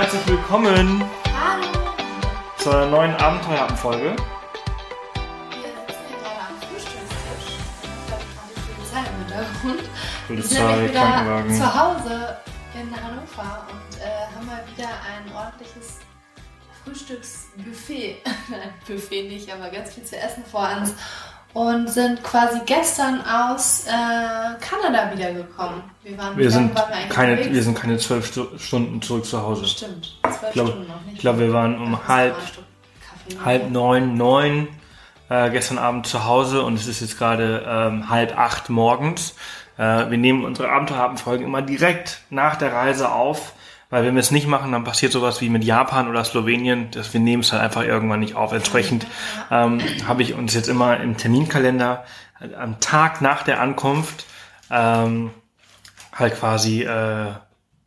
Herzlich willkommen Hallo! zu einer neuen Abenteuerabendfolge. Wir sitzen hier gerade am Frühstückstisch. Ich glaube, gerade Polizei im Hintergrund. Wir Polizei, sind Krankenwagen. zu Hause in Hannover und äh, haben mal wieder ein ordentliches Frühstücksbuffet. Nein, Buffet nicht, aber ganz viel zu essen vor uns. Und sind quasi gestern aus äh, Kanada wiedergekommen. Wir, waren, Wir sind, waren wir eigentlich keine, unterwegs? wir sind keine zwölf Stu- Stunden zurück zu Hause. Stimmt, zwölf Ich glaube, Stunden noch nicht. ich glaube, wir waren um halb, halb neun, neun äh, gestern Abend zu Hause und es ist jetzt gerade ähm, halb acht morgens. Äh, wir nehmen unsere Abenteuerabendfolgen immer direkt nach der Reise auf, weil wenn wir es nicht machen, dann passiert sowas wie mit Japan oder Slowenien, dass wir nehmen es halt einfach irgendwann nicht auf. Entsprechend ähm, habe ich uns jetzt immer im Terminkalender äh, am Tag nach der Ankunft ähm, halt quasi äh,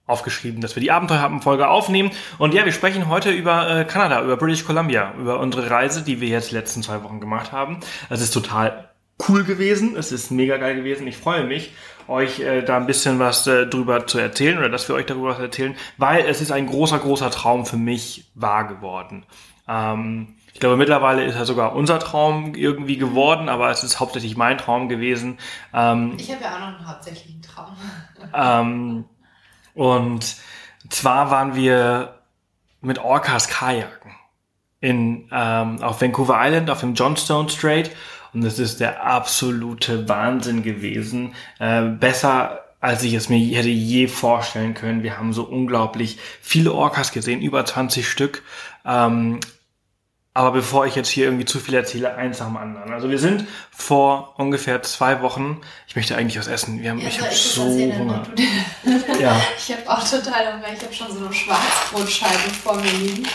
aufgeschrieben, dass wir die Abenteuerhappen-Folge aufnehmen. Und ja, wir sprechen heute über äh, Kanada, über British Columbia, über unsere Reise, die wir jetzt letzten zwei Wochen gemacht haben. Es ist total cool gewesen, es ist mega geil gewesen. Ich freue mich, euch äh, da ein bisschen was äh, drüber zu erzählen oder dass wir euch darüber was erzählen, weil es ist ein großer, großer Traum für mich wahr geworden. Ähm, ich glaube, mittlerweile ist er sogar unser Traum irgendwie geworden, aber es ist hauptsächlich mein Traum gewesen. Ähm, Ich habe ja auch noch einen hauptsächlichen Traum. ähm, und zwar waren wir mit Orcas Kajaken in, ähm, auf Vancouver Island, auf dem Johnstone Strait. Und es ist der absolute Wahnsinn gewesen. Äh, besser als ich es mir hätte je vorstellen können. Wir haben so unglaublich viele Orcas gesehen, über 20 Stück. Ähm, aber bevor ich jetzt hier irgendwie zu viel erzähle, eins nach dem anderen. Also wir sind vor ungefähr zwei Wochen, ich möchte eigentlich was essen. Wir haben, ich soll habe so Hunger. Ja. Ich habe auch total Hunger. Ich habe schon so eine Schwarzbrotscheibe vor mir liegen.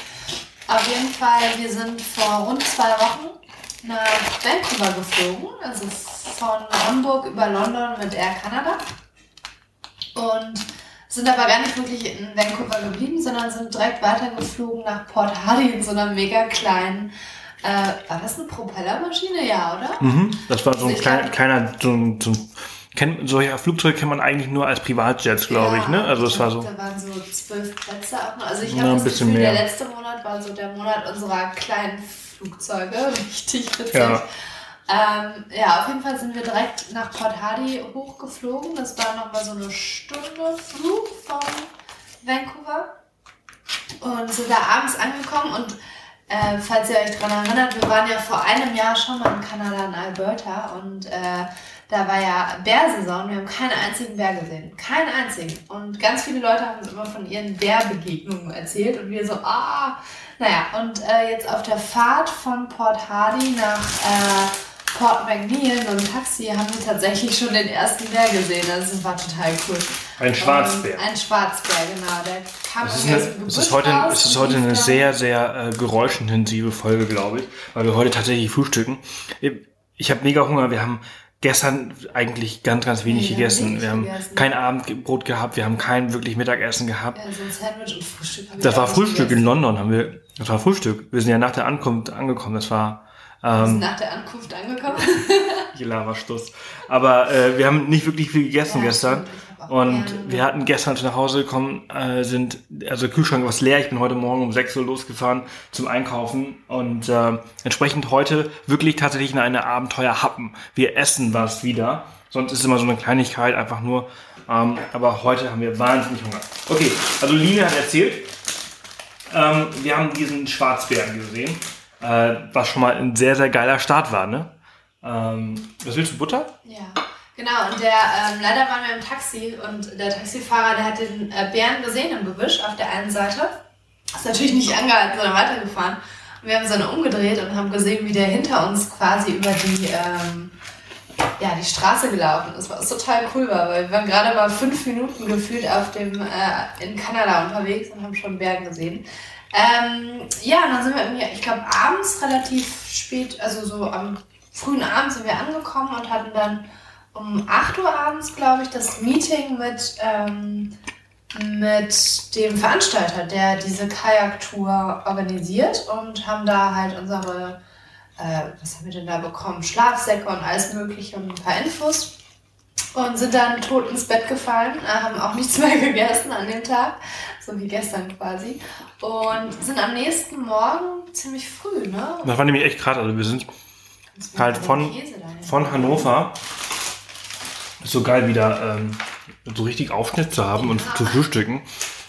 Auf jeden Fall, wir sind vor rund zwei Wochen nach Vancouver geflogen. Also von Hamburg über London mit Air Canada. Und sind aber gar nicht wirklich in Vancouver geblieben, sondern sind direkt weitergeflogen nach Port Hardy in so einer mega kleinen. Äh, war das eine Propellermaschine? Ja, oder? Mhm. Das war so ein Also ich kleiner, so ein, so ein kennt, solche Flugzeuge kennt man eigentlich nur als Privatjets, glaube ich, ne? Also es war so. Da waren so zwölf Plätze auch noch. Also ich habe das Gefühl, mehr. der letzte Monat war so der Monat unserer kleinen Flugzeuge. Richtig witzig. Ja. Ähm, ja, auf jeden Fall sind wir direkt nach Port Hardy hochgeflogen. Das war nochmal so eine Stunde Flug von Vancouver. Und sind da abends angekommen und äh, falls ihr euch daran erinnert, wir waren ja vor einem Jahr schon mal in Kanada, in Alberta und äh, da war ja Bärsaison. Wir haben keinen einzigen Bär gesehen. Keinen einzigen. Und ganz viele Leute haben uns immer von ihren Bärbegegnungen erzählt und wir so, ah, naja. Und äh, jetzt auf der Fahrt von Port Hardy nach äh, Port McNeil mit dem Taxi haben wir tatsächlich schon den ersten Bär gesehen. Also Das war total cool. Ein Schwarzbär. Und ein Schwarzbär, genau. Der kam Es ist, eine, es ist heute, es ist heute eine sehr, sehr äh, geräuschintensive Folge, glaube ich, weil wir heute tatsächlich frühstücken. Ich habe mega Hunger. Wir haben gestern eigentlich ganz, ganz wenig Ja, gegessen. wenig Wir haben gegessen. kein Abendbrot gehabt, wir haben kein wirklich Mittagessen gehabt. Ja, so ein Sandwich und Frühstück. Das war Frühstück in gegessen. London, haben wir. Das war Frühstück. Wir sind ja nach der Ankunft angekommen. Das war Wir sind ähm, nach der Ankunft angekommen. Laberstuss. Aber äh, wir haben nicht wirklich viel gegessen Ja, gestern. stimmt. Und gerne wir hatten gestern, als wir nach Hause gekommen äh, sind, also Kühlschrank war leer. Ich bin heute Morgen um 6 Uhr losgefahren zum Einkaufen. Und äh, entsprechend heute wirklich tatsächlich in eine Abenteuer happen. Wir essen was wieder. Sonst ist immer so eine Kleinigkeit, einfach nur. Ähm, aber heute haben wir wahnsinnig Hunger. Okay, also Line hat erzählt, ähm, wir haben diesen Schwarzbären gesehen, äh, was schon mal ein sehr, sehr geiler Start war, ne? Ähm, was willst du, Butter? Ja, genau. Und der, ähm, leider waren wir im Taxi und der Taxifahrer, der hat den äh, Bären gesehen im Gebüsch auf der einen Seite. Ist natürlich nicht angehalten, sondern weitergefahren. Und wir haben uns dann umgedreht und haben gesehen, wie der hinter uns quasi über die, ähm, ja, die Straße gelaufen ist, was total cool war, weil wir waren gerade mal fünf Minuten gefühlt auf dem, äh, in Kanada unterwegs und haben schon Bären gesehen. Ähm, ja, und dann sind wir irgendwie, ich glaube, abends relativ spät, also so am frühen Abend sind wir angekommen und hatten dann um 8 Uhr abends, glaube ich, das Meeting mit, ähm, mit dem Veranstalter, der diese Kajaktour organisiert und haben da halt unsere, äh, was haben wir denn da bekommen? Schlafsäcke und alles Mögliche und ein paar Infos. und sind dann tot ins Bett gefallen, äh, haben auch nichts mehr gegessen an dem Tag, so wie gestern quasi. Und sind am nächsten Morgen ziemlich früh, ne? Das war nämlich echt krass. Also wir sind halt von, von Hannover. Ist so geil, wieder ähm, so richtig Aufschnitt zu haben und zu frühstücken.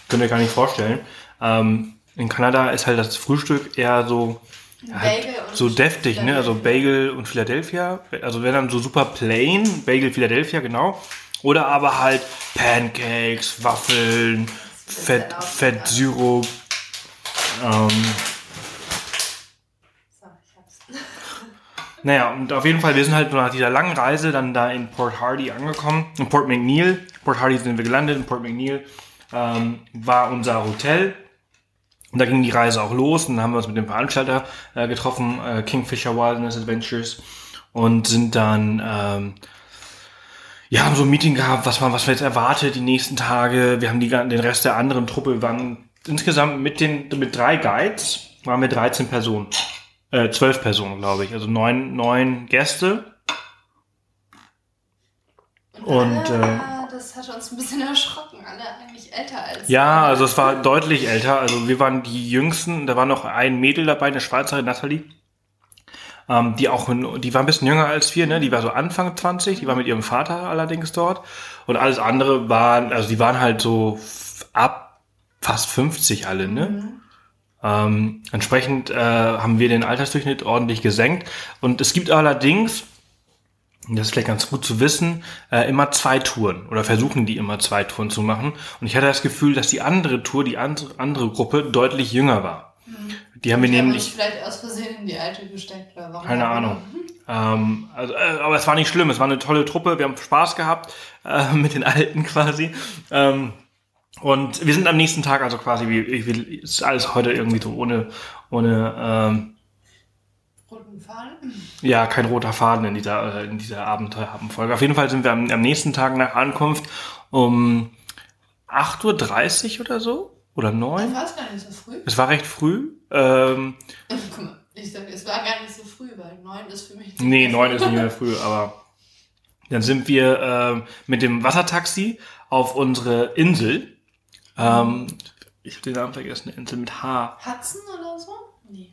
Könnt ihr gar nicht vorstellen. Ähm, in Kanada ist halt das Frühstück eher so halt so deftig, ne? Also Bagel und Philadelphia. Also wäre dann so super plain, Bagel Philadelphia, genau. Oder aber halt Pancakes, Waffeln, Fett, Fettsyrup. Ähm, Naja, und auf jeden Fall, wir sind halt nach dieser langen Reise dann da in Port Hardy angekommen. In Port McNeil. Port Hardy sind wir gelandet. In Port McNeil ähm, war unser Hotel. Und da ging die Reise auch los. Und dann haben wir uns mit dem Veranstalter äh, getroffen, äh, Kingfisher Wilderness Adventures. Und sind dann, ähm, ja, haben so ein Meeting gehabt, was man, was wir jetzt erwartet die nächsten Tage. Wir haben die, den Rest der anderen Truppe, wir waren insgesamt mit den, mit drei Guides, waren wir 13 Personen. Äh, zwölf Personen, glaube ich. Also neun, neun Gäste. Und, und äh, das hat uns ein bisschen erschrocken. Alle eigentlich älter als Ja, also es war deutlich älter. Also wir waren die Jüngsten. Da war noch ein Mädel dabei, eine Schweizerin, Nathalie. Ähm, die auch, die war ein bisschen jünger als wir, ne? Die war so Anfang 20. Die war mit ihrem Vater allerdings dort. Und alles andere waren, also die waren halt so ab fast 50 alle, ne? Mhm. Ähm, entsprechend äh, haben wir den Altersdurchschnitt ordentlich gesenkt. Und es gibt allerdings, das ist vielleicht ganz gut zu wissen, äh, immer zwei Touren oder versuchen die immer zwei Touren zu machen. Und ich hatte das Gefühl, dass die andere Tour, die andere Gruppe deutlich jünger war. Mhm. Die haben wir nämlich. vielleicht aus Versehen in die alte gesteckt oder warum? Keine Ahnung. Ähm, also, äh, aber es war nicht schlimm. Es war eine tolle Truppe. Wir haben Spaß gehabt äh, mit den Alten quasi. Ähm, und wir sind am nächsten Tag, also quasi, wie, wie ist alles heute irgendwie so ohne, ohne ähm, roten Faden? Ja, kein roter Faden in dieser, äh, in dieser Abenteuerfolge. Auf jeden Fall sind wir am, am nächsten Tag nach Ankunft um 8.30 Uhr oder so. Oder 9? Ich weiß gar nicht so früh. Es war recht früh. Ähm, Guck mal, ich sag, es war gar nicht so früh, weil 9 ist für mich nicht Nee, 9 ist nicht mehr früh, aber dann sind wir äh, mit dem Wassertaxi auf unsere Insel ähm, ich habe den Namen vergessen, Insel mit H. Hudson oder so? Nee.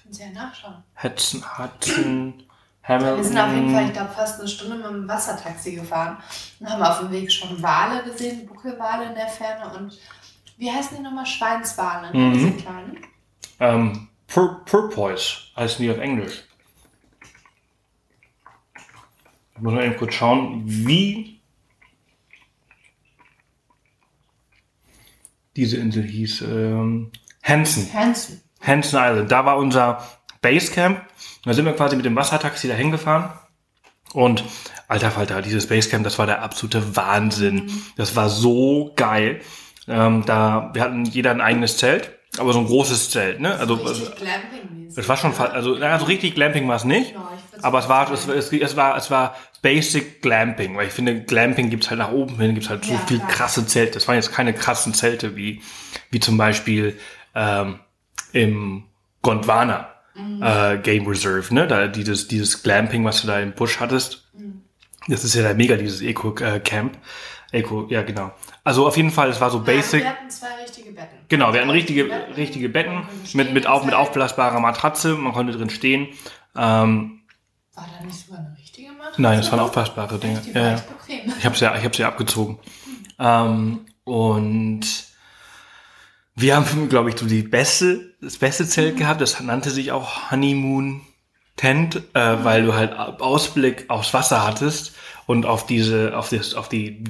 Können Sie ja nachschauen. Hudson, Hudson, Hamilton. Wir sind auf jeden Fall, ich glaube, fast eine Stunde mit dem Wassertaxi gefahren und haben auf dem Weg schon Wale gesehen, Buckelwale in der Ferne und wie heißen die nochmal? Schweinswale, ne? Mhm. diese kleinen. Ähm, Pur Purpoise heißen die auf Englisch. Ich muss mal eben kurz schauen, wie diese Insel hieß, ähm, Hansen. Hansen. Hansen Island. Da war unser Basecamp. Da sind wir quasi mit dem Wassertaxi dahin gefahren. Und alter Falter, dieses Basecamp, das war der absolute Wahnsinn. Mhm. Das war so geil. Ähm, da, wir hatten jeder ein eigenes Zelt, aber so ein großes Zelt, ne? Also, also es war schon, also, also richtig Glamping war es nicht. Genau, aber es war, es, es, es, war, es war Basic Glamping, weil ich finde, Glamping gibt's halt nach oben hin, gibt's halt so ja, viel klar. krasse Zelte. Das waren jetzt keine krassen Zelte wie, wie zum Beispiel ähm, im Gondwana mhm. äh, Game Reserve, ne? Da dieses, dieses Glamping, was du da im Busch hattest. Mhm. Das ist ja da mega, dieses Eco-Camp. Eco, ja, genau. Also auf jeden Fall, es war so basic. Ja, wir hatten zwei. Genau, wir hatten richtige, richtige Betten mit, mit, auf, mit aufblasbarer Matratze. Man konnte drin stehen. Ähm, war da nicht sogar eine richtige Matratze? Nein, das waren aufpassbare Dinge. Ja. Ich habe sie, ja, ich hab sie abgezogen. Ähm, und wir haben, glaube ich, so die beste, das beste Zelt gehabt. Das nannte sich auch Honeymoon Tent, äh, weil du halt Ausblick aufs Wasser hattest und auf diese, auf das, auf die,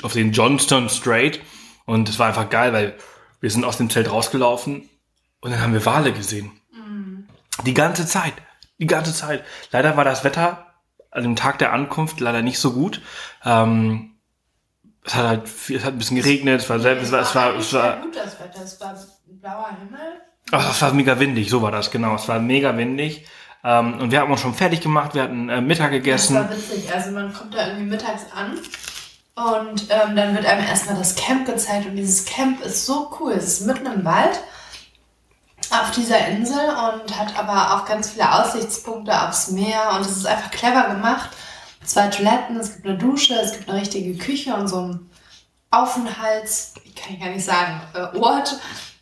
auf den Johnston Strait. Und es war einfach geil, weil wir sind aus dem Zelt rausgelaufen und dann haben wir Wale gesehen. Mhm. Die ganze Zeit. Die ganze Zeit. Leider war das Wetter an dem Tag der Ankunft leider nicht so gut. Ähm, es hat halt, es hat ein bisschen geregnet, es war selbst, es war, es war, es war, gut das Wetter, es war blauer Himmel. Ach, es war mega windig, so war das, genau. Es war mega windig. Ähm, und wir haben uns schon fertig gemacht, wir hatten äh, Mittag gegessen. Das war witzig, also man kommt da irgendwie mittags an und ähm, dann wird einem erstmal das Camp gezeigt und dieses Camp ist so cool. Es ist mitten im Wald auf dieser Insel und hat aber auch ganz viele Aussichtspunkte aufs Meer und es ist einfach clever gemacht. zwei Toiletten, es gibt eine Dusche, es gibt eine richtige Küche und so ein Aufenthalts, ich kann gar nicht sagen, äh, Ort.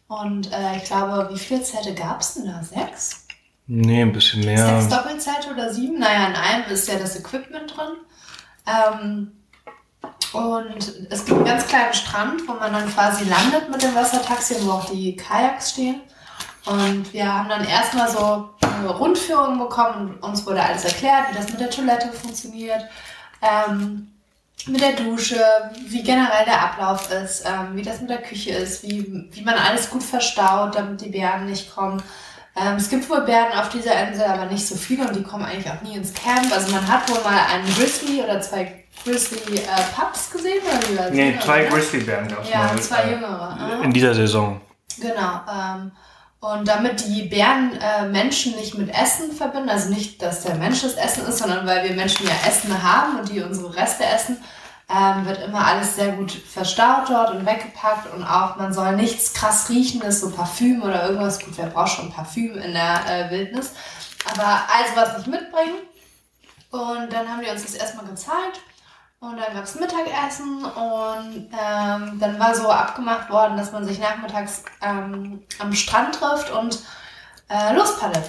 Und äh, ich glaube, wie viele Zelte gab es denn da? Sechs? Nee, ein bisschen mehr. Sechs Doppelzelte oder sieben? Naja, in einem ist ja das Equipment drin. Ähm, und es gibt einen ganz kleinen Strand, wo man dann quasi landet mit dem Wassertaxi, wo auch die Kajaks stehen. Und wir haben dann erstmal so eine Rundführung bekommen und uns wurde alles erklärt, wie das mit der Toilette funktioniert, ähm, mit der Dusche, wie generell der Ablauf ist, ähm, wie das mit der Küche ist, wie, wie man alles gut verstaut, damit die Bären nicht kommen. Ähm, es gibt wohl Bären auf dieser Insel, aber nicht so viele und die kommen eigentlich auch nie ins Camp. Also man hat wohl mal einen Grizzly oder zwei Grizzly äh, Pups gesehen oder wie war Nee, zwei Grizzly-Bären gab es Ja, mal. zwei äh, jüngere. aha. In dieser Saison. Genau. Ähm, und damit die Bären äh, Menschen nicht mit Essen verbinden, also nicht, dass der Mensch das Essen ist, sondern weil wir Menschen ja Essen haben und die unsere Reste essen, ähm, wird immer alles sehr gut verstaut dort und weggepackt und auch man soll nichts krass riechendes, so Parfüm oder irgendwas. Gut, wer braucht schon Parfüm in der äh, Wildnis? Aber also was nicht mitbringen. Und dann haben die uns das erstmal gezeigt. Und dann gab es Mittagessen und ähm, dann war so abgemacht worden, dass man sich nachmittags ähm, am Strand trifft und äh, lospaddelt.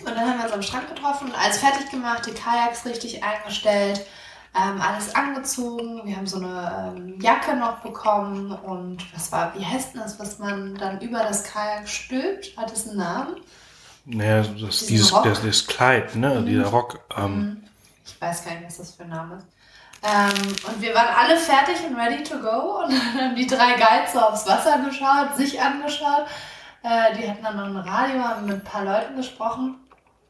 Und dann haben wir uns am Strand getroffen, alles fertig gemacht, die Kajaks richtig eingestellt, ähm, alles angezogen. Wir haben so eine ähm, Jacke noch bekommen und was war, wie heißt denn das, was man dann über das Kajak stülpt? Hat es einen Namen? Naja, das, dieses, Rock? das, das Kleid, ne? Dieser Rock. Ähm, Ich weiß gar nicht, was das für ein Name ist. Ähm, und wir waren alle fertig und ready to go. Und dann haben die drei Guides so aufs Wasser geschaut, sich angeschaut. Äh, die hatten dann noch ein Radio, haben mit ein paar Leuten gesprochen.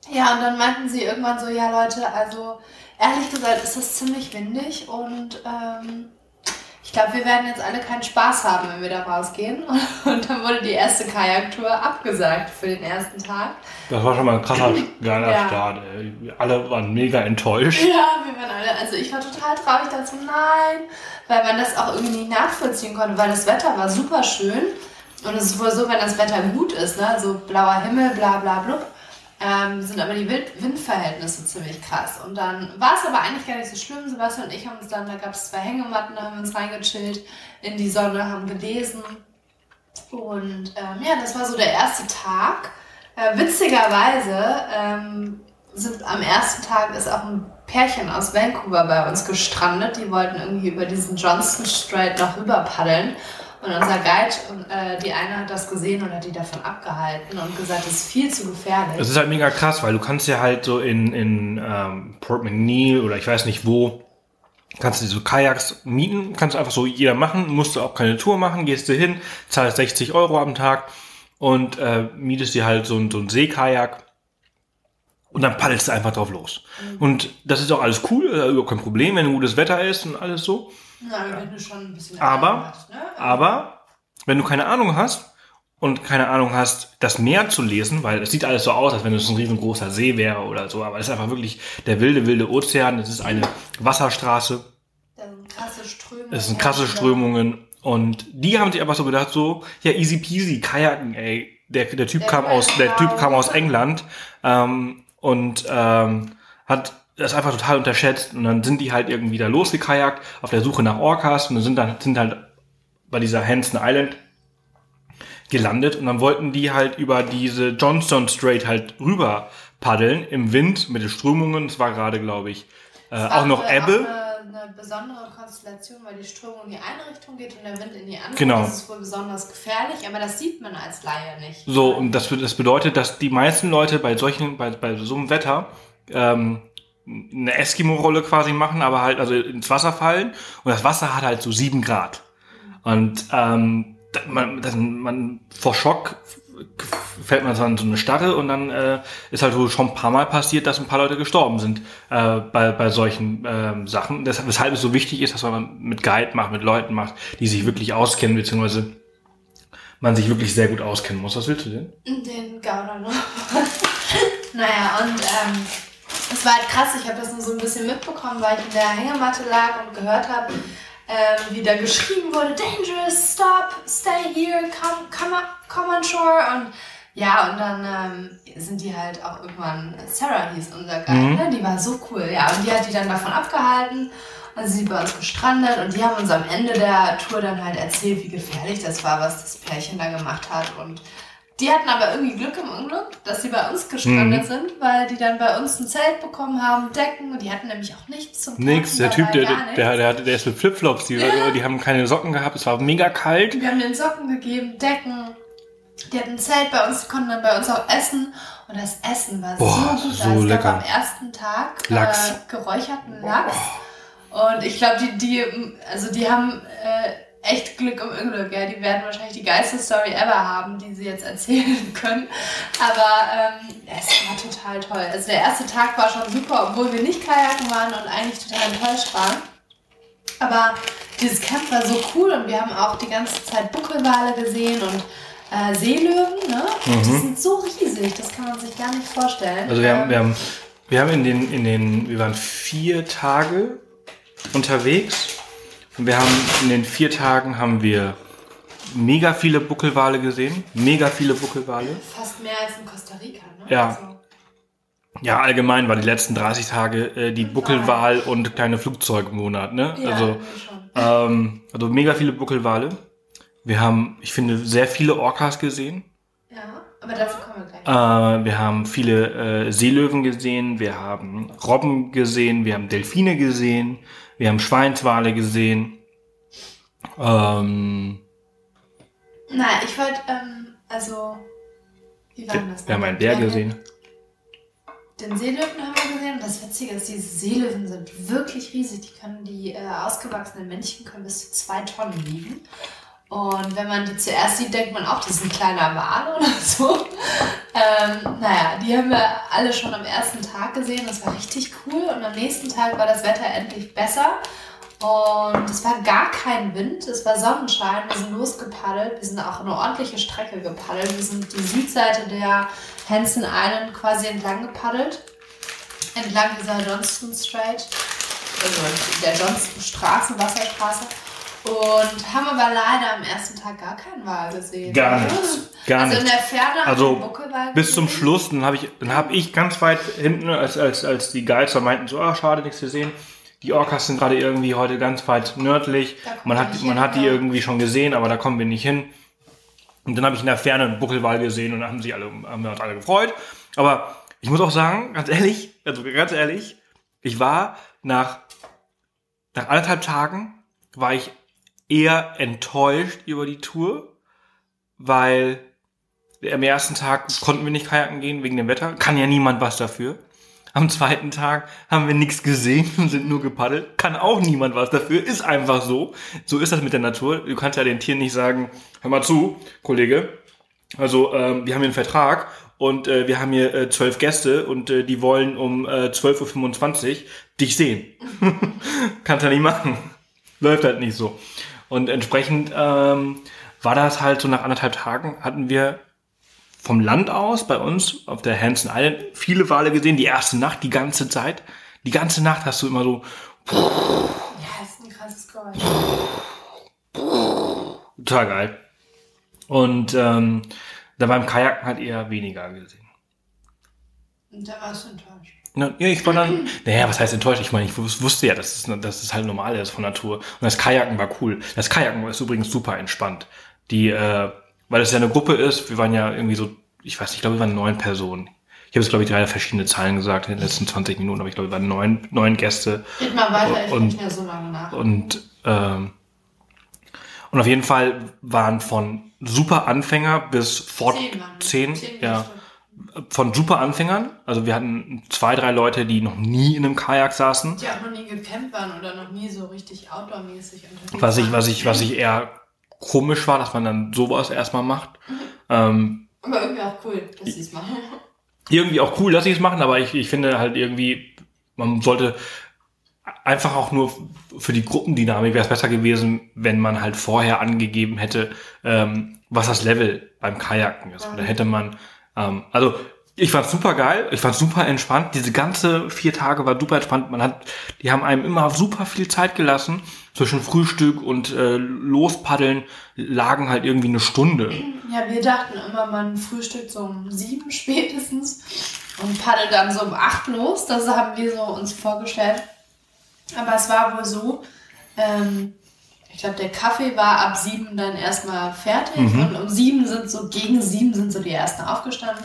Ja, und dann meinten sie irgendwann so, ja Leute, also ehrlich gesagt ist das ziemlich windig und ähm, glaube, wir werden jetzt alle keinen Spaß haben, wenn wir da rausgehen. Und dann wurde die erste Kajaktour abgesagt für den ersten Tag. das war schon mal ein krasser, geiler Ja. Start. Ey. Alle waren mega enttäuscht. Ja, wir waren alle, also ich war total traurig dazu, nein, weil man das auch irgendwie nicht nachvollziehen konnte, weil das Wetter war super schön und es ist wohl so, wenn das Wetter gut ist, ne, so blauer Himmel, bla bla blub, ähm, sind aber die Wind Windverhältnisse ziemlich krass. Und dann war es aber eigentlich gar nicht so schlimm. Sebastian und ich haben uns dann, da gab es zwei Hängematten, da haben wir uns reingechillt in die Sonne, haben gelesen. Und ähm, ja, das war so der erste Tag. Äh, witzigerweise ähm, sind am ersten Tag ist auch ein Pärchen aus Vancouver bei uns gestrandet. Die wollten irgendwie über diesen Johnston Strait noch rüber paddeln. Und unser Guide, und, äh, die eine hat das gesehen und hat die davon abgehalten und gesagt, das ist viel zu gefährlich. Es ist halt mega krass, weil du kannst ja halt so in, in ähm, Port McNeil oder ich weiß nicht wo, kannst du so Kajaks mieten, kannst einfach so jeder machen, musst du auch keine Tour machen, gehst du hin, zahlst 60 Euro am Tag und äh, mietest dir halt so ein, so ein Seekajak und dann paddelst du einfach drauf los. Und das ist auch alles cool, überhaupt kein Problem, wenn gutes Wetter ist und alles so. Na, wir hätten schon ein bisschen Aber- gemacht, ne? Aber wenn du keine Ahnung hast und keine Ahnung hast, das Meer zu lesen, weil es sieht alles so aus, als wenn es ein riesengroßer See wäre oder so, aber es ist einfach wirklich der wilde, wilde Ozean. Es ist eine Wasserstraße, Da sind krasse Strömungen. es sind krasse Strömungen und die haben sich einfach so gedacht, so, ja, easy peasy, Kajaken, ey. Der, der Typ Der kam aus, der. Typ kam aus England ähm, und ähm, hat das einfach total unterschätzt und dann sind die halt irgendwie da losgekajakt auf der Suche nach Orcas und sind dann sind halt bei dieser Hanson Island gelandet und dann wollten die halt über diese Johnstone Strait halt rüber paddeln im Wind mit den Strömungen. Es war gerade, glaube ich, äh, auch noch eine- Ebbe. Auch eine, eine besondere Konstellation, weil die Strömung in die eine Richtung geht und der Wind in die andere. Genau. Das ist wohl besonders gefährlich, aber das sieht man als Laie nicht. So, und das, das bedeutet, dass die meisten Leute bei solchen, bei, bei so einem Wetter ähm, eine Eskimo-Rolle quasi machen, aber halt also ins Wasser fallen und das Wasser hat halt so sieben Grad. Und ähm, man, das, man vor Schock fällt man so in so eine Starre und dann äh, ist halt wohl schon ein paar Mal passiert, dass ein paar Leute gestorben sind äh, bei, bei solchen ähm, Sachen. Deshalb, weshalb es so wichtig ist, dass man mit Guide macht, mit Leuten macht, die sich wirklich auskennen, beziehungsweise man sich wirklich sehr gut auskennen muss. Was willst du denn? Den Gouda noch. naja, und ähm, es war halt krass, ich habe das nur so ein bisschen mitbekommen, weil ich in der Hängematte lag und gehört habe, ähm, wie da geschrieben wurde, dangerous, stop, stay here, come, come, come on shore. Und Ja, und dann ähm, sind die halt auch irgendwann, Sarah hieß unser Guide, Mhm. ne? die war so cool. Ja, und die hat die dann davon abgehalten. Dann sind sie bei uns gestrandet und die haben uns am Ende der Tour dann halt erzählt, wie gefährlich das war, was das Pärchen da gemacht hat. Und die hatten aber irgendwie Glück im Unglück, dass sie bei uns gestrandet Mhm. sind, weil die dann bei uns ein Zelt bekommen haben, Decken und die hatten nämlich auch nichts zum Nix, der Typ, der, der, der, der, ist mit Flipflops, die, die haben keine Socken gehabt, es war mega kalt. Wir haben den Socken gegeben, Decken. Die hatten ein Zelt bei uns, die konnten dann bei uns auch essen. Und das Essen war Boah, so gut. so es lecker. gab am ersten Tag Lachs. Äh, geräucherten Lachs. Und ich glaube, die, die, also die haben echt Glück im Unglück. Ja. Die werden wahrscheinlich die geilste Story ever haben, die sie jetzt erzählen können. Aber ähm, es war total toll. Also der erste Tag war schon super, obwohl wir nicht Kajaken waren und eigentlich total enttäuscht waren. Aber dieses Camp war so cool und wir haben auch die ganze Zeit Buckelwale gesehen und äh, Seelöwen, ne? Die sind so riesig, das kann man sich gar nicht vorstellen. Mhm. Also wir haben, Ähm, wir haben, wir haben in den, in den, wir waren vier Tage unterwegs und wir haben in den vier Tagen haben wir mega viele Buckelwale gesehen, mega viele Buckelwale. fast mehr als in Costa Rica, ne? Ja. Also, Ja, allgemein war die letzten 30 Tage äh, die Buckelwal und kleine Flugzeugmonat, ne? ja, also, ähm, also mega viele Buckelwale. Wir haben, ich finde, sehr viele Orcas gesehen. Ja, aber dazu kommen wir gleich. Äh, wir haben viele äh, Seelöwen gesehen, wir haben Robben gesehen, wir haben Delfine gesehen, wir haben Schweinswale gesehen. Ähm, Nein, ich wollte, ähm, also, wie war denn das? wir haben einen Bär gesehen. Den Seelöwen haben wir gesehen und das Witzige ist, diese Seelöwen sind wirklich riesig. Die können, die äh, ausgewachsenen Männchen können bis zu zwei Tonnen wiegen. Und wenn man die zuerst sieht, denkt man auch, das ist ein kleiner Wal oder so. Ähm, naja, die haben wir alle schon am ersten Tag gesehen. Das war richtig cool. Und am nächsten Tag war das Wetter endlich besser. Und es war gar kein Wind, es war Sonnenschein. Wir sind losgepaddelt. Wir sind auch eine ordentliche Strecke gepaddelt. Wir sind die Südseite der Hansen Island quasi entlang gepaddelt. Entlang dieser Johnston Strait. Also der Johnston Straße, Wasserstraße. Und haben aber leider am ersten Tag gar keinen Wal gesehen. Gar nichts, gar also in der Ferne Also, Buckelwal Bis zum. Schluss, dann habe ich, dann habe ich ganz weit hinten, als, als, als die dann meinten, so, ah, schade, nichts gesehen. Die Orcas sind gerade irgendwie heute ganz weit nördlich. Man hat, man hin, hat die irgendwie schon gesehen, aber da kommen wir nicht hin. Und dann habe ich in der Ferne einen Buckelwal gesehen und haben sie alle, haben wir uns alle gefreut. Aber ich muss auch sagen, ganz ehrlich, also ganz ehrlich, ich war nach, nach anderthalb Tagen war ich eher enttäuscht über die Tour, weil am ersten Tag konnten wir nicht kajaken gehen wegen dem Wetter. Kann ja niemand was dafür. Am zweiten Tag haben wir nichts gesehen und sind nur gepaddelt. Kann auch niemand was dafür. Ist einfach so. So ist das mit der Natur. Du kannst ja den Tieren nicht sagen, hör mal zu, Kollege. Also, ähm, wir haben hier einen Vertrag und äh, wir haben hier äh, zwölf Gäste und äh, die wollen um äh, 12.25 Uhr dich sehen. kannst ja nicht machen. Läuft halt nicht so. Und entsprechend ähm, war das halt so nach anderthalb Tagen hatten wir vom Land aus bei uns auf der Hansen Island viele Wale gesehen. Die erste Nacht, die ganze Zeit. Die ganze Nacht hast du immer so Ja, das ist ein krasses Geräusch. total geil. Und ähm, da beim Kajaken halt eher weniger gesehen. Und da warst du enttäuscht. Na, ja, ich war dann, naja, was heißt enttäuscht? Ich meine, ich wus- wusste ja, dass es, dass es halt normal ist von Natur. Und das Kajaken war cool. Das Kajaken ist übrigens super entspannt. Die, äh, weil es ja eine Gruppe ist, wir waren ja irgendwie so, ich weiß nicht, ich glaube, wir waren neun Personen. Ich habe jetzt, glaube ich, drei verschiedene Zahlen gesagt in den letzten 20 Minuten, aber ich glaube, wir waren neun, neun Gäste. Red mal weiter, ich Und- bin nicht mehr so lange nach. Und, ähm, und auf jeden Fall waren von super Anfänger bis fort Zehn zehn, Zehn ja, Gäste. Von super Anfängern. Also wir hatten zwei, drei Leute, die noch nie in einem Kajak saßen. Die auch noch nie gecampt waren oder noch nie so richtig outdoor-mäßig unterwegs Was ich, was ich, was ich eher komisch war, dass man dann sowas erstmal macht. Ähm, Aber irgendwie auch cool, dass sie es machen. irgendwie auch cool, dass sie es machen, aber ich, ich finde halt irgendwie, man sollte einfach auch nur für die Gruppendynamik wäre es besser gewesen, wenn man halt vorher angegeben hätte, ähm, was das Level beim Kajaken ist. Da hätte man, ähm, also ich fand's super geil, ich fand's super entspannt. Diese ganze vier Tage war super entspannt. Man hat, die haben einem immer super viel Zeit gelassen. Zwischen Frühstück und äh, Lospaddeln lagen halt irgendwie eine Stunde. Ja, wir dachten immer, man frühstückt so um sieben spätestens und paddelt dann so um acht los. Das haben wir so uns vorgestellt. Aber es war wohl so, ähm, ich glaube, der Kaffee war ab sieben dann erstmal fertig Mhm. und um sieben sind so, gegen sieben sind so die ersten aufgestanden.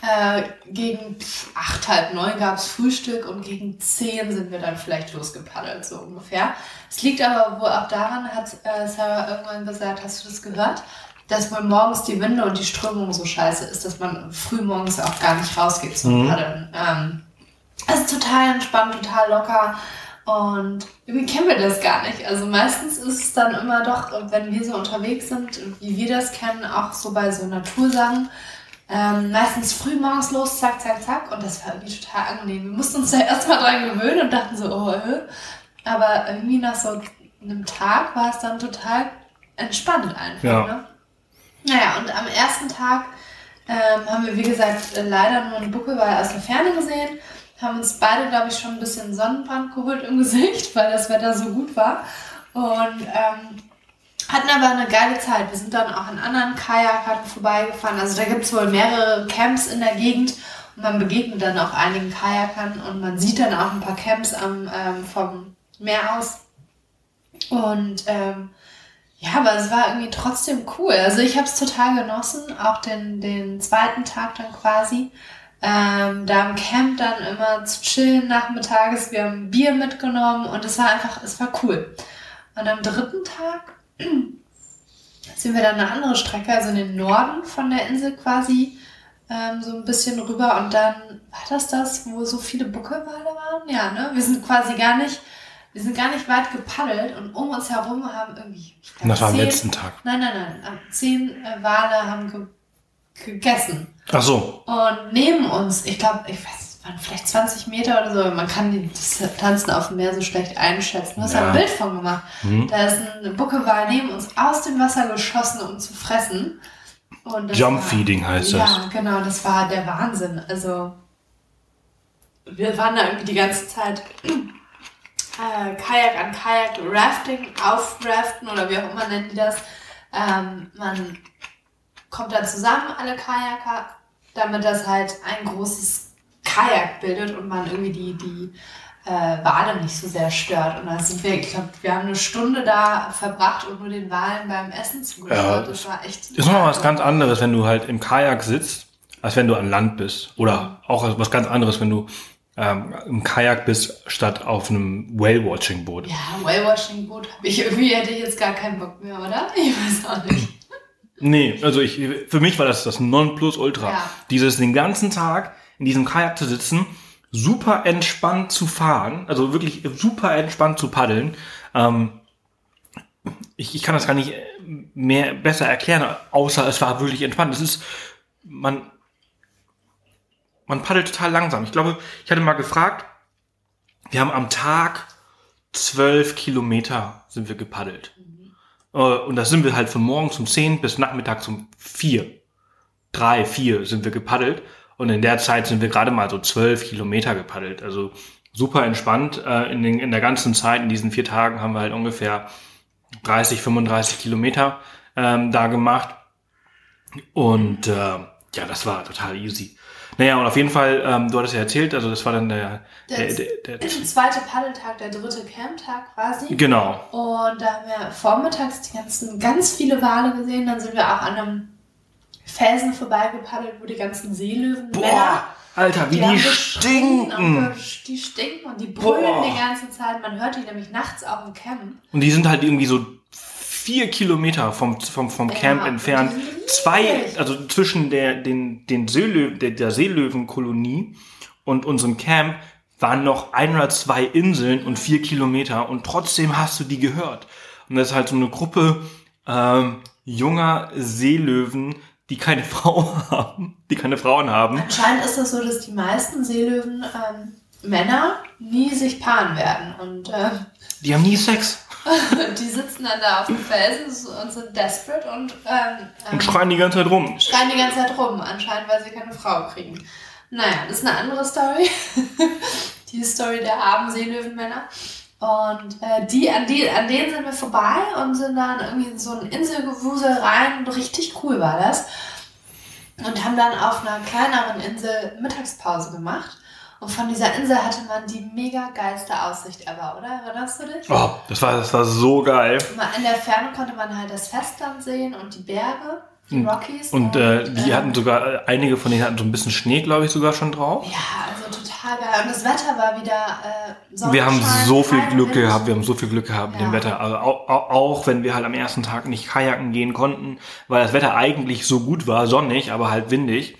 Äh, gegen acht, halb neun gab es Frühstück und gegen zehn sind wir dann vielleicht losgepaddelt, so ungefähr. Es liegt aber wohl auch daran, hat äh, Sarah irgendwann gesagt, hast du das gehört? Dass wohl morgens die Winde und die Strömung so scheiße ist, dass man früh morgens auch gar nicht rausgeht zum Mhm. Paddeln. Ähm, ist total entspannt, total locker. Und irgendwie kennen wir das gar nicht. Also meistens ist es dann immer doch, wenn wir so unterwegs sind, wie wir das kennen, auch so bei so Natursachen, ähm, meistens früh morgens los, zack, zack, zack. Und das war irgendwie total angenehm. Wir mussten uns da erstmal dran gewöhnen und dachten so, oh, äh. Aber irgendwie nach so einem Tag war es dann total entspannt einfach. Ja. Ne? Naja, und am ersten Tag ähm, haben wir, wie gesagt, leider nur einen Buckelwal aus der Ferne gesehen. Haben uns beide, glaube ich, schon ein bisschen Sonnenbrand geholt im Gesicht, weil das Wetter so gut war. Und ähm, hatten aber eine geile Zeit. Wir sind dann auch an anderen Kajakern vorbeigefahren. Also da gibt es wohl mehrere Camps in der Gegend. Und man begegnet dann auch einigen Kajakern und man sieht dann auch ein paar Camps am, ähm, vom Meer aus. Und ähm, ja, aber es war irgendwie trotzdem cool. Also ich habe es total genossen, auch den, den zweiten Tag dann quasi. Ähm, da im Camp dann immer zu chillen nachmittags. Wir haben Bier mitgenommen und es war einfach, es war cool. Und am dritten Tag sind wir dann eine andere Strecke, also in den Norden von der Insel quasi, ähm, so ein bisschen rüber. Und dann war das das, wo so viele Buckelwale waren? Ja, ne? Wir sind quasi gar nicht, wir sind gar nicht weit gepaddelt und um uns herum haben irgendwie. glaub, das war am letzten Tag. Nein, nein, nein. Zehn äh, Wale haben ge gegessen. Ach so. Und neben uns, ich glaube, ich weiß, es waren vielleicht 20 Meter oder so, man kann die, das Tanzen auf dem Meer so schlecht einschätzen. Du hast Ja. ein Bild von gemacht. Mhm. Da ist ein Buckelwal neben uns aus dem Wasser geschossen, um zu fressen. Und das Jump war- Feeding heißt ja, das. genau, das war der Wahnsinn. Also, wir waren da irgendwie die ganze Zeit äh, Kajak an Kajak, Rafting, Aufraften oder wie auch immer nennen die das. Ähm, man kommt dann zusammen, alle Kajaker, damit das halt ein großes Kajak bildet und man irgendwie die, die äh, Wale nicht so sehr stört. Und da sind wir, ich glaube, wir haben eine Stunde da verbracht und nur den Walen beim Essen zugeschaut. Ja, das war echt. Ist nochmal was ganz anderes, wenn du halt im Kajak sitzt, als wenn du an Land bist. Oder auch was ganz anderes, wenn du ähm, im Kajak bist, statt auf einem Whale-Watching-Boot. Ja, Whale-Watching-Boot habe ich irgendwie, hätte ich jetzt gar keinen Bock mehr, oder? Ich weiß auch nicht. Nee, also ich, für mich war das das Nonplusultra. Ja. Dieses den ganzen Tag in diesem Kajak zu sitzen, super entspannt zu fahren, also wirklich super entspannt zu paddeln. Ähm, ich, ich kann das gar nicht mehr besser erklären, außer es war wirklich entspannt. Es ist, man, man paddelt total langsam. Ich glaube, ich hatte mal gefragt, wir haben am Tag zwölf Kilometer sind wir gepaddelt. Äh, Und das sind wir halt von morgens um 10 bis nachmittags um 4. 3, 4 sind wir gepaddelt. Und in der Zeit sind wir gerade mal so 12 Kilometer gepaddelt. Also super entspannt. Äh, In, den, in der ganzen Zeit, in diesen vier Tagen, haben wir halt ungefähr 30, 35 Kilometer ähm, da gemacht. Und äh, ja, das war total easy. Naja, und auf jeden Fall, ähm, du hattest ja erzählt, also das war dann der, der, Der- der, der, Der zweite Paddeltag, der dritte Camptag quasi. genau. Und da haben wir vormittags die ganzen, ganz viele Wale gesehen. Dann sind wir auch an einem Felsen vorbeigepaddelt, wo die ganzen Seelöwen, Männer, Boah, Alter, wie die, geschrien stinken. Die stinken und die brüllen Boah. die ganze Zeit. Man hört die nämlich nachts auch im Camp. Und die sind halt irgendwie so vier Kilometer vom, vom, vom Ja, Camp und entfernt. Zwei, also zwischen der, den, den Seelö der, der Seelöwenkolonie und unserem Camp waren noch ein oder zwei Inseln und vier Kilometer und trotzdem hast du die gehört. Und das ist halt so eine Gruppe ähm, junger Seelöwen, die keine Frau haben, die keine Frauen haben. Anscheinend ist es so, dass die meisten Seelöwen ähm, Männer nie sich paaren werden. Und äh, Die haben nie Sex. die sitzen dann da auf dem Felsen und sind desperate und, ähm, und schreien die ganze Zeit rum. Schreien die ganze Zeit rum, anscheinend, weil sie keine Frau kriegen. Naja, das ist eine andere Story. die Story der armen Seelöwenmänner. Und äh, die, an, die, an denen sind wir vorbei und sind dann irgendwie in so ein Inselgewusel rein. Richtig cool war das. Und haben dann auf einer kleineren Insel Mittagspause gemacht. Und von dieser Insel hatte man die mega geilste Aussicht ever, oder? Erinnerst du dich? Oh, das war, das war so geil. In der Ferne konnte man halt das Festland sehen und die Berge. Die Rockies. Und, und äh, die äh, hatten sogar, äh, einige von denen hatten so ein bisschen Schnee, glaube ich, sogar schon drauf. Ja, also total geil. Und das Wetter war wieder äh, Wir haben so viel Glück Wind. gehabt, wir haben so viel Glück gehabt ja. mit dem Wetter. Also auch, auch, wenn wir halt am ersten Tag nicht kajaken gehen konnten, weil das Wetter eigentlich so gut war, sonnig, aber halt windig.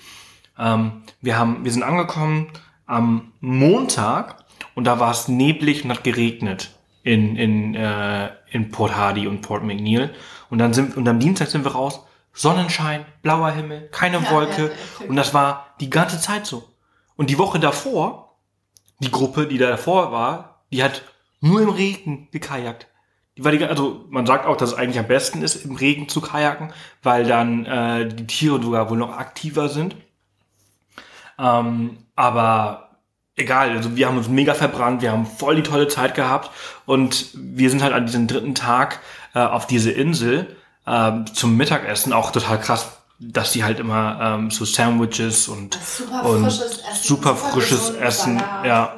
Ähm, wir, haben, wir sind angekommen am Montag und da war es neblig und hat geregnet in, in, äh, in Port Hardy und Port McNeil. Und dann sind, und am Dienstag sind wir raus Sonnenschein, blauer Himmel, keine ja, Wolke. Ja, und das war die ganze Zeit so. Und die Woche davor, die Gruppe, die da davor war, die hat nur im Regen gekajakt. Die war die, also man sagt auch, dass es eigentlich am besten ist, im Regen zu kajaken, weil dann äh, die Tiere sogar wohl noch aktiver sind. Ähm, aber egal, also wir haben uns mega verbrannt, wir haben voll die tolle Zeit gehabt und wir sind halt an diesem dritten Tag äh, auf diese Insel ähm, zum Mittagessen auch total krass, dass die halt immer ähm, so Sandwiches und super und frisches Essen, super, frisches Essen, ja.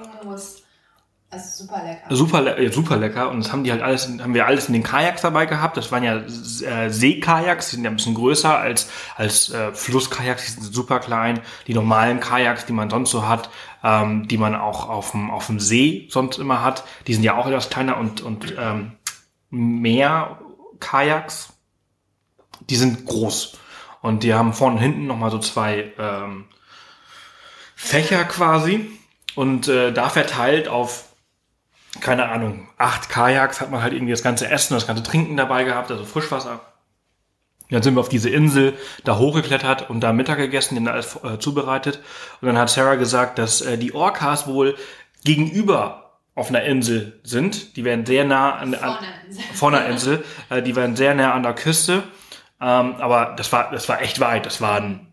Also super lecker. Super, super lecker. Und das haben die halt alles, haben wir alles in den Kajaks dabei gehabt. Das waren ja äh, Seekajaks, die sind ja ein bisschen größer als, als äh, Flusskajaks, die sind super klein. Die normalen Kajaks, die man sonst so hat, ähm, die man auch auf dem, auf dem See sonst immer hat, die sind ja auch etwas kleiner und, und ähm, mehr Kajaks die sind groß. Und die haben vorne und hinten nochmal so zwei ähm, Fächer quasi. Und äh, da verteilt auf, keine Ahnung, acht Kajaks hat man halt irgendwie das ganze Essen, das ganze Trinken dabei gehabt, also Frischwasser. Dann sind wir auf diese Insel da hochgeklettert und da Mittag gegessen, den alles äh, zubereitet. Und dann hat Sarah gesagt, dass äh, die Orcas wohl gegenüber auf einer Insel sind. Die werden sehr nah an, an vor einer Insel. Äh, die werden sehr nah an der Küste. Ähm, aber das war, das war echt weit. Das waren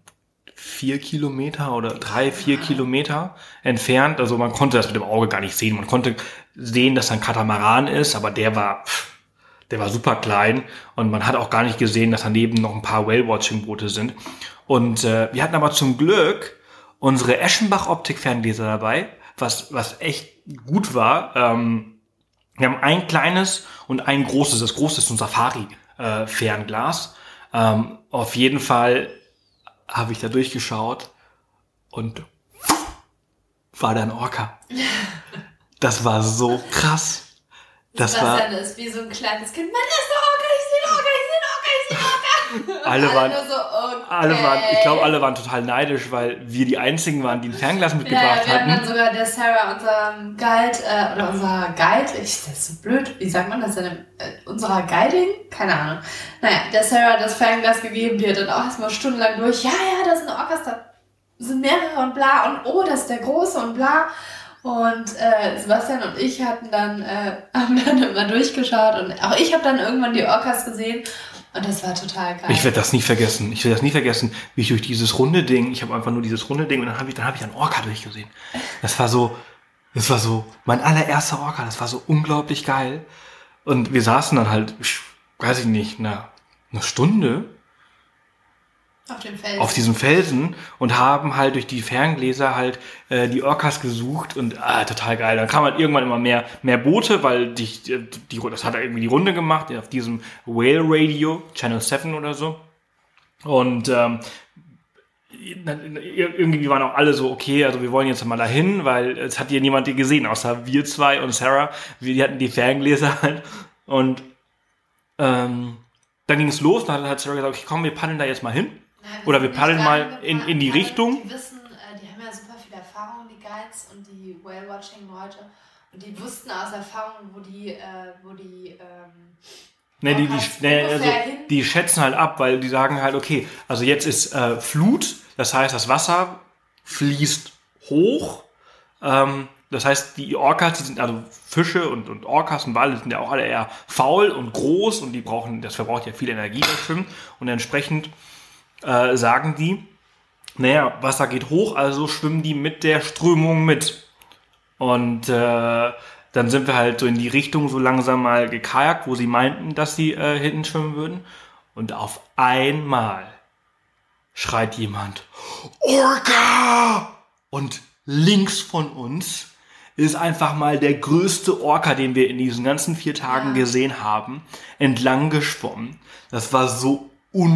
vier Kilometer oder drei, vier Kilometer entfernt. Also man konnte das mit dem Auge gar nicht sehen. Man konnte sehen, dass ein Katamaran ist, aber der war, der war super klein und man hat auch gar nicht gesehen, dass daneben noch ein paar Whale-Watching-Boote sind. Und äh, wir hatten aber zum Glück unsere Eschenbach-Optik-Ferngläser dabei, was, was echt gut war. Ähm, wir haben ein kleines und ein großes. Das große ist ein Safari-Fernglas. Äh, ähm, auf jeden Fall habe ich da durchgeschaut und war da ein Orca. Das war so krass. Das Sebastian war ist wie so ein kleines Kind. Man ist der Orca, ich sehe Orca, ich sehe Orca, ich sehe Orca. alle waren, so, okay. alle waren, ich glaube, alle waren total neidisch, weil wir die einzigen waren, die ein Fernglas mitgebracht ja, wir hatten. dann sogar der Sarah, unser Guide, äh, oder unser Guide, ich, das ist so blöd, wie sagt man das denn? Äh, unserer Guiding? Keine Ahnung. Naja, der Sarah das Fernglas gegeben, die hat dann auch erstmal stundenlang durch, ja, ja, da sind Orcas, da sind mehrere und bla, und oh, das ist der Große und bla. Und äh, Sebastian und ich hatten dann, äh, haben dann immer durchgeschaut und auch ich habe dann irgendwann die Orcas gesehen und das war total geil. Ich werde das nie vergessen. Ich werde das nie vergessen, wie ich durch dieses runde Ding, ich habe einfach nur dieses runde Ding und dann habe ich, dann ich einen Orca durchgesehen. Das war so, das war so mein allererster Orca. Das war so unglaublich geil. Und wir saßen dann halt, weiß ich nicht, na, eine Stunde auf dem Felsen. Auf diesem Felsen und haben halt durch die Ferngläser halt äh, die Orcas gesucht und ah, total geil. Dann kam halt irgendwann immer mehr, mehr Boote, weil die, die, die, das hat irgendwie die Runde gemacht auf diesem Whale Radio, Channel 7 oder so. Und ähm, irgendwie waren auch alle so, okay, also wir wollen jetzt mal dahin, weil es hat hier niemand gesehen, außer wir zwei und Sarah. Wir hatten die Ferngläser halt. Und ähm, dann ging es los, dann hat Sarah gesagt, okay, komm, wir paddeln da jetzt mal hin. Oder wir paddeln mal in, in die Richtung. Die wissen, äh, die haben ja super viel Erfahrung, die Guides und die Whale-Watching-Leute. Und die wussten aus Erfahrung, wo die, äh, wo die, ähm, Ne, die, die, ne, also, die schätzen halt ab, weil die sagen halt, okay, also jetzt ist äh, Flut, das heißt, das Wasser fließt hoch, ähm, das heißt, die Orcas, die sind also Fische und, und Orcas und Wale sind ja auch alle eher faul und groß und die brauchen, das verbraucht ja viel Energie das Schwimmen und entsprechend äh, sagen die, naja, Wasser geht hoch, also schwimmen die mit der Strömung mit. Und äh, dann sind wir halt so in die Richtung so langsam mal gekajakt, wo sie meinten, dass sie äh, hinten schwimmen würden. Und auf einmal schreit jemand, Orca! Und links von uns ist einfach mal der größte Orca, den wir in diesen ganzen vier Tagen gesehen haben, entlang geschwommen. Das war so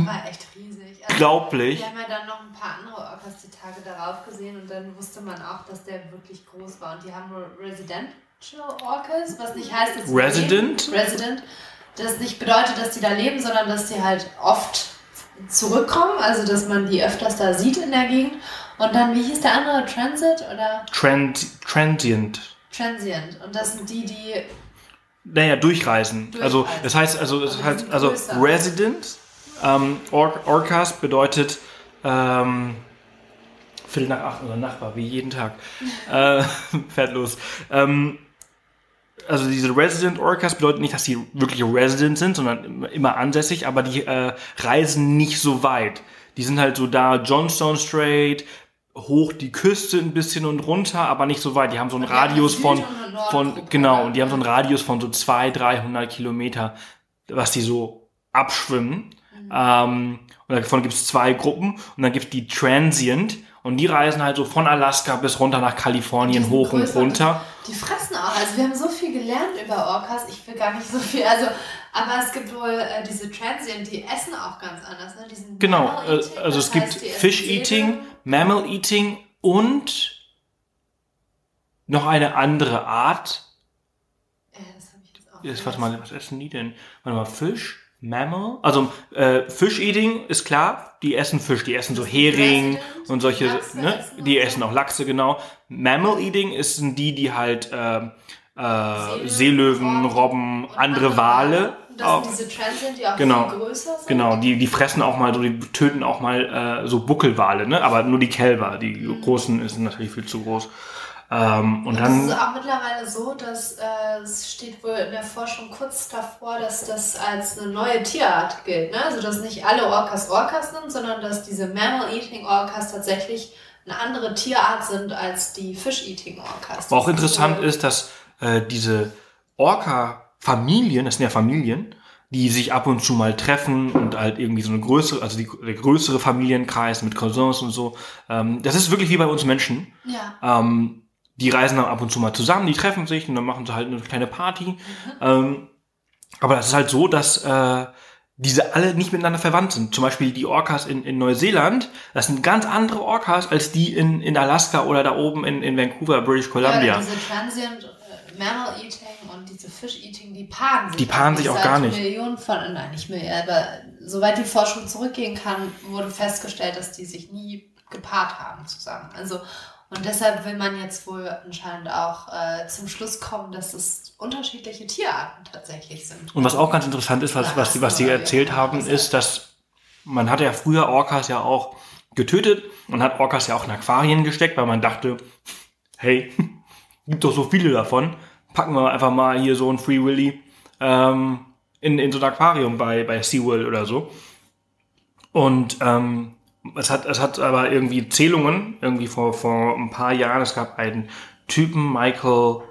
War echt riesig. Also, unglaublich. wir haben ja dann noch ein paar andere Orcas die Tage darauf gesehen und dann wusste man auch, dass der wirklich groß war. Und die haben nur Residential Orcas, was nicht heißt, dass sie Resident? leben. Resident. Das nicht bedeutet, dass die da leben, sondern dass die halt oft zurückkommen, also dass man die öfters da sieht in der Gegend. Und dann, wie hieß der andere? Transit oder Trend, transient. Transient? Und das sind die, die Naja, durchreisen. Also Durchreisen. das heißt, also das die heißt, also. Resident, ähm, Or Orcas bedeutet ähm, Viertel nach acht, unser Nachbar, wie jeden Tag. äh, fährt los. Ähm, also diese Resident Orcas bedeutet nicht, dass die wirklich Resident sind, sondern immer- ansässig, aber die äh, reisen nicht so weit. Die sind halt so da, Johnstone Strait, hoch die Küste ein bisschen und runter, aber nicht so weit. Die haben so einen haben Radius von, von genau, und die haben so einen Radius von so 200, 300 Kilometer, was die so abschwimmen. Ähm, und davon gibt es zwei Gruppen und dann gibt es die Transient und die reisen halt so von Alaska bis runter nach Kalifornien hoch und größer runter. Die fressen auch. Also wir haben so viel gelernt über Orcas. Ich will gar nicht so viel. Also, aber es gibt wohl äh, diese Transient, die essen auch ganz anders. Ne? Die Genau, äh, also es gibt heißt, essen Fish. Eating, Mammal Eating und noch eine andere Art. Ja, das habe ich jetzt auch. Jetzt, warte mal, was essen die denn? Warte mal, Fisch, Mammal? Also äh, Fish Eating ist klar, die essen Fisch, die essen so Hering und solche, Lachse ne? essen Die essen auch Lachse, genau. Mammal Eating ist sind die, die halt ähm, äh, Seelöwen, Robben, andere Wale. Das auch- sind diese Transient, die auch Genau. viel größer sind. Genau, die, die fressen auch mal so, die töten auch mal äh, so Buckelwale, ne? Aber nur die Kälber, die Mhm. großen sind natürlich viel zu groß. Ähm, und Und es ist dann, auch mittlerweile so, dass äh, es steht wohl in der Forschung kurz davor, dass das als eine neue Tierart gilt. Ne? Also dass nicht alle Orcas Orcas sind, sondern dass diese Mammal-Eating Orcas tatsächlich eine andere Tierart sind als die Fish-Eating Orcas. was auch Das interessant wohl- ist, dass äh, diese Orca-Familien, das sind ja Familien, die sich ab und zu mal treffen und halt irgendwie so eine größere, also die, der größere Familienkreis mit Cousins und so. Ähm, das ist wirklich wie bei uns Menschen. Ja. Ähm, die reisen dann ab und zu mal zusammen, die treffen sich und dann machen sie halt eine kleine Party. Ähm, aber das ist halt so, dass äh, diese alle nicht miteinander verwandt sind. Zum Beispiel die Orcas in, in Neuseeland, das sind ganz andere Orcas als die in, in Alaska oder da oben in, in Vancouver, British Ja, Columbia. diese Transient äh, Mammal Eating und diese Fish Eating, die paaren sich. Die paaren nicht sich auch gar nicht. Millionen von, nein, nicht mehr, aber soweit die Forschung zurückgehen kann, wurde festgestellt, dass die sich nie gepaart haben zusammen. Also und deshalb will man jetzt wohl anscheinend auch äh, zum Schluss kommen, dass es unterschiedliche Tierarten tatsächlich sind. Und was auch ganz interessant ist, was, was, die, was wie erzählt haben, immer. ist, dass man hat ja früher Orcas ja auch getötet und hat Orcas ja auch in Aquarien gesteckt, weil man dachte, hey, gibt doch so viele davon, packen wir einfach mal hier so ein Free Willy ähm, in, in so ein Aquarium bei, bei SeaWorld oder so. Und ähm, es hat, es hat aber irgendwie Zählungen, irgendwie vor, vor ein paar Jahren, es gab einen Typen, Michael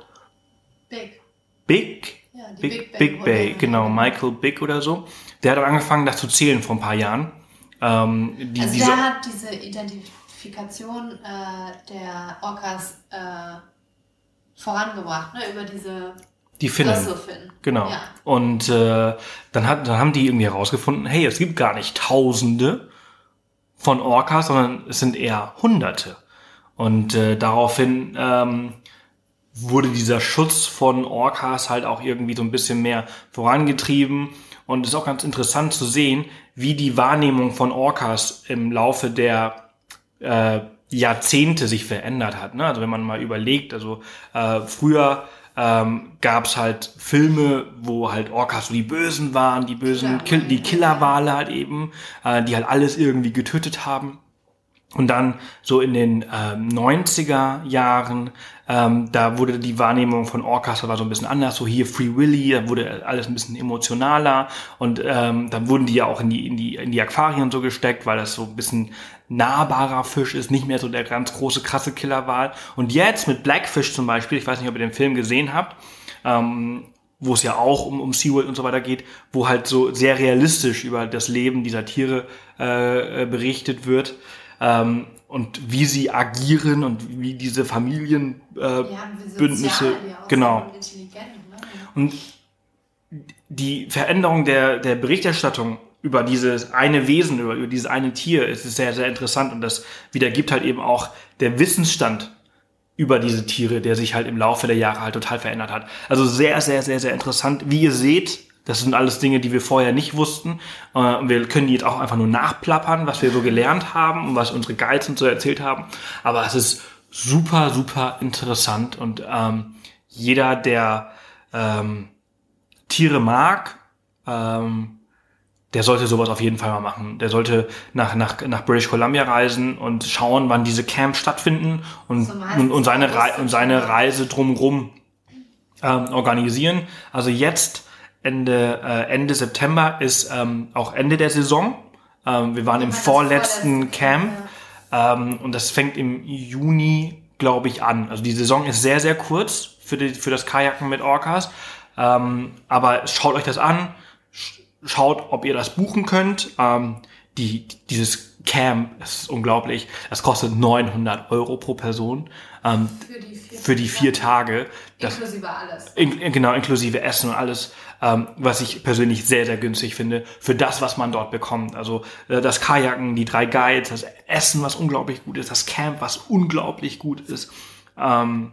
Big. Big, Ja, Big, Big Big, Bay, genau, Michael Big oder so. Der hat dann angefangen, das zu zählen vor ein paar Jahren. Ähm, die, Also der hat diese Identifikation äh, der Orcas äh, vorangebracht, ne? über diese die Finnen. Dressel-Fin. Genau. Ja. Und äh, dann, hat, dann haben die irgendwie herausgefunden, hey, es gibt gar nicht Tausende von Orcas, sondern es sind eher Hunderte. Und äh, daraufhin ähm, wurde dieser Schutz von Orcas halt auch irgendwie so ein bisschen mehr vorangetrieben. Und es ist auch ganz interessant zu sehen, wie die Wahrnehmung von Orcas im Laufe der äh, Jahrzehnte sich verändert hat. Ne? Also wenn man mal überlegt, also äh, früher ähm, gab es halt Filme, wo halt Orcas so die Bösen waren, die bösen, Killerwale, Kill, die. Killerwale halt eben, äh, die halt alles irgendwie getötet haben. Und dann so in den ähm, 90er Jahren, ähm, da wurde die Wahrnehmung von Orcas war so ein bisschen anders. So hier Free Willy, da wurde alles ein bisschen emotionaler und ähm, dann wurden die ja auch in die in die in die Aquarien so gesteckt, weil das so ein bisschen nahbarer Fisch ist, nicht mehr so der ganz große krasse Killerwal. Und jetzt mit Blackfish zum Beispiel, ich weiß nicht, ob ihr den Film gesehen habt. Ähm, wo es ja auch um, um SeaWorld und so weiter geht, wo halt so sehr realistisch über das Leben dieser Tiere äh, berichtet wird ähm, und wie sie agieren und wie diese Familienbündnisse äh, ja, genau ne? und die Veränderung der der Berichterstattung über dieses eine Wesen über, über dieses eine Tier ist sehr sehr interessant und das wiedergibt halt eben auch der Wissensstand über diese Tiere, der sich halt im Laufe der Jahre halt total verändert hat. Also sehr, sehr, sehr, sehr interessant. Wie ihr seht, das sind alles Dinge, die wir vorher nicht wussten. Äh, wir können die jetzt auch einfach nur nachplappern, was wir so gelernt haben und was unsere Guides und so erzählt haben. Aber es ist super, super interessant und ähm, jeder, der ähm, Tiere mag, ähm, der sollte sowas auf jeden Fall mal machen. Der sollte nach, nach, nach British Columbia reisen und schauen, wann diese Camps stattfinden und, so und, und, seine, Rei und seine Reise drumherum ähm, organisieren. Also jetzt, Ende, äh, Ende September, ist ähm, auch Ende der Saison. Ähm, wir waren im vorletzten Camp ähm, und das fängt im Juni, glaube ich, an. Also die Saison ist sehr, sehr kurz für, die, für das Kajaken mit Orcas. Ähm, aber schaut euch das an schaut, ob ihr das buchen könnt. Ähm, die, dieses Camp, das ist unglaublich, das kostet 900 Euro pro Person ähm, für, die vier, für die vier Tage. Das, inklusive alles. In, genau, inklusive Essen und alles, ähm, was ich persönlich sehr, sehr günstig finde, für das, was man dort bekommt. Also äh, das Kajaken, die drei Guides, das Essen, was unglaublich gut ist, das Camp, was unglaublich gut ist. Ähm,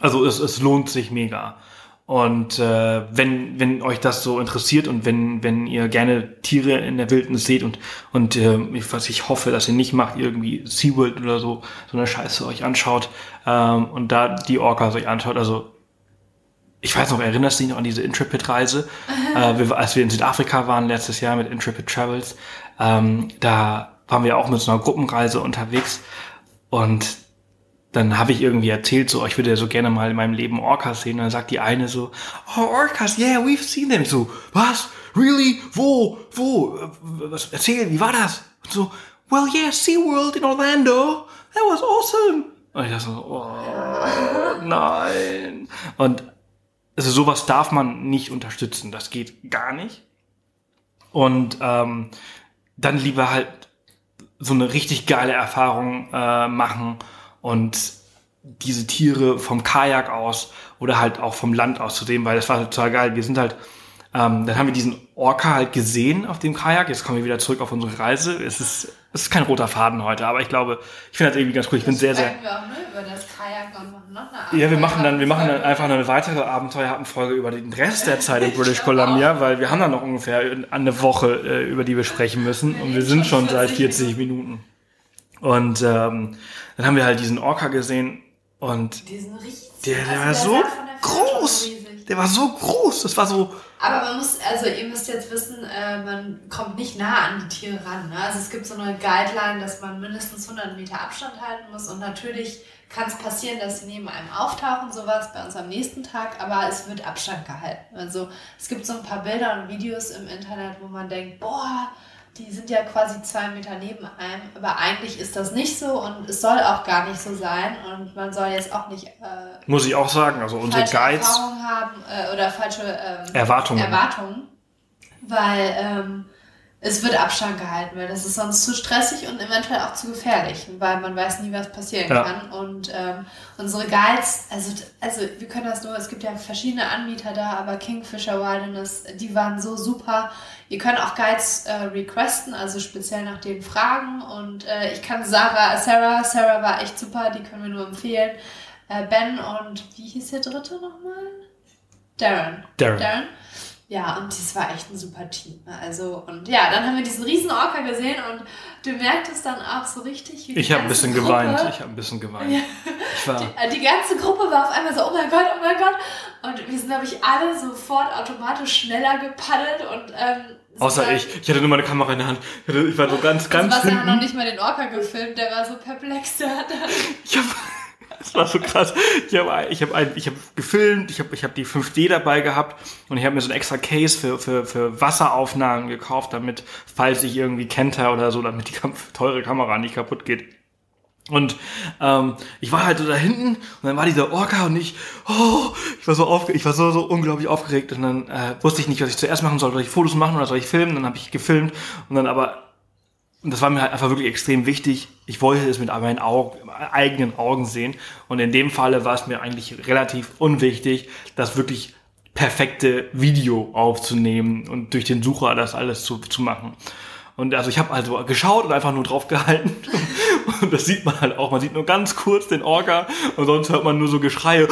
also es, es lohnt sich mega. Und äh, wenn, wenn euch das so interessiert und wenn, wenn ihr gerne Tiere in der Wildnis seht und, und äh, was ich hoffe, dass ihr nicht macht, irgendwie SeaWorld oder so, so eine Scheiße euch anschaut ähm, und da die Orcas euch anschaut, also ich weiß noch, erinnerst du dich noch an diese Intrepid-Reise, äh, wir, als wir in Südafrika waren letztes Jahr mit Intrepid Travels, ähm, da waren wir auch mit so einer Gruppenreise unterwegs und dann habe ich irgendwie erzählt, so, ich würde ja so gerne mal in meinem Leben Orcas sehen. Und dann sagt die eine so, oh, Orcas, yeah, we've seen them. So, was? Really? Wo? Wo? Was? Erzähl, wie war das? Und so, well, yeah, SeaWorld in Orlando. That was awesome. Und ich dachte so, oh, nein. Und also sowas darf man nicht unterstützen. Das geht gar nicht. Und ähm, dann lieber halt so eine richtig geile Erfahrung äh, machen und diese Tiere vom Kajak aus oder halt auch vom Land aus zu sehen, weil das war total geil. Wir sind halt, ähm, dann haben wir diesen Orca halt gesehen auf dem Kajak. Jetzt kommen wir wieder zurück auf unsere Reise. Es ist, es ist kein roter Faden heute, aber ich glaube, ich finde das irgendwie ganz cool. Ich bin sehr, sehr. Wir auch, ne, über das Kajak und machen noch eine ja, wir machen dann, wir machen dann einfach eine weitere Abenteuerfolge über den Rest der Zeit in British Columbia, weil wir haben dann noch ungefähr eine Woche, äh, über die wir sprechen müssen und wir sind schon seit 40 Minuten. Und ähm, dann haben wir halt diesen Orca gesehen und diesen riesigen, der, der also war der so groß. Der war so groß. Das war so. Aber man muss, also ihr müsst jetzt wissen, äh, man kommt nicht nah an die Tiere ran. Ne? Also es gibt so eine Guideline, dass man mindestens 100 Meter Abstand halten muss und natürlich kann es passieren, dass sie neben einem auftauchen, sowas bei uns am nächsten Tag, aber es wird Abstand gehalten. Also es gibt so ein paar Bilder und Videos im Internet, wo man denkt, boah, die sind ja quasi zwei Meter neben einem, aber eigentlich ist das nicht so und es soll auch gar nicht so sein und man soll jetzt auch nicht. Äh, Muss ich auch sagen, also unsere Guides. Erfahrungen haben äh, oder falsche ähm, Erwartungen. Erwartungen. Weil ähm, es wird Abstand gehalten, weil das ist sonst zu stressig und eventuell auch zu gefährlich, weil man weiß nie, was passieren ja. kann. Und ähm, unsere Guides, also, also wir können das nur, es gibt ja verschiedene Anbieter da, aber Kingfisher Wilderness, die waren so super. Ihr könnt auch Guides äh, requesten, also speziell nach denen fragen. Und äh, ich kann Sarah, Sarah, Sarah war echt super, die können wir nur empfehlen. Äh, ben und wie hieß der dritte nochmal? Darren. Darren. Darren ja, und das war echt ein super Team. Also, und ja, dann haben wir diesen riesen Orca gesehen und du merktest dann auch so richtig, wie Ich habe ein bisschen Gruppe, geweint. Ich habe ein bisschen geweint. Ja, die, die, ganze Gruppe war auf einmal so, oh mein Gott, oh mein Gott. Und wir sind, glaube ich, alle sofort automatisch schneller gepaddelt und ähm, Außer ich. Ich hatte nur meine Kamera in der Hand. Ich war so ganz, ganz Sebastian hat noch nicht mal den Orca gefilmt, der war so perplex, der hat Ich hab, das war so krass. Ich habe ich hab, ich hab gefilmt, ich habe ich hab die 5D dabei gehabt und ich habe mir so ein extra Case für, für, für Wasseraufnahmen gekauft, damit, falls ich irgendwie kenter oder so, damit die teure Kamera nicht kaputt geht. Und ähm, ich war halt so da hinten und dann war dieser Orca und ich, oh, ich war so aufge ich war so, so unglaublich aufgeregt und dann äh, wusste ich nicht, was ich zuerst machen soll. Soll ich Fotos machen oder soll ich filmen? Dann habe ich gefilmt und dann aber und das war mir halt einfach wirklich extrem wichtig. Ich wollte es mit meinen Augen, eigenen Augen sehen. Und in dem Falle war es mir eigentlich relativ unwichtig, das wirklich perfekte Video aufzunehmen und durch den Sucher das alles zu, zu machen. Und also ich habe also geschaut und einfach nur drauf gehalten. Und das sieht man halt auch. Man sieht nur ganz kurz den Orca und sonst hört man nur so Geschreie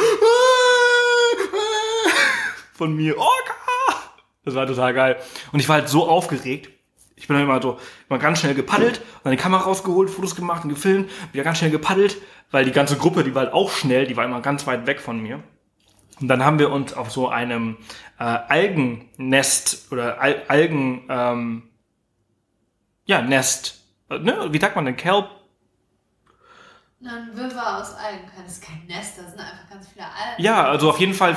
von mir. Orca! Das war total geil. Und ich war halt so aufgeregt. Ich bin dann immer so immer ganz schnell gepaddelt dann die Kamera rausgeholt, Fotos gemacht und gefilmt, wieder ganz schnell gepaddelt, weil die ganze Gruppe, die war halt auch schnell, die war immer ganz weit weg von mir. Und dann haben wir uns auf so einem äh, Algennest oder Al Algen, ähm, ja, Nest, äh, ne? wie sagt man denn, Kelp? Na, ein Wirrwarr aus Algen. Das ist kein Nest, da sind einfach ganz viele Algen. Ja, also auf jeden Fall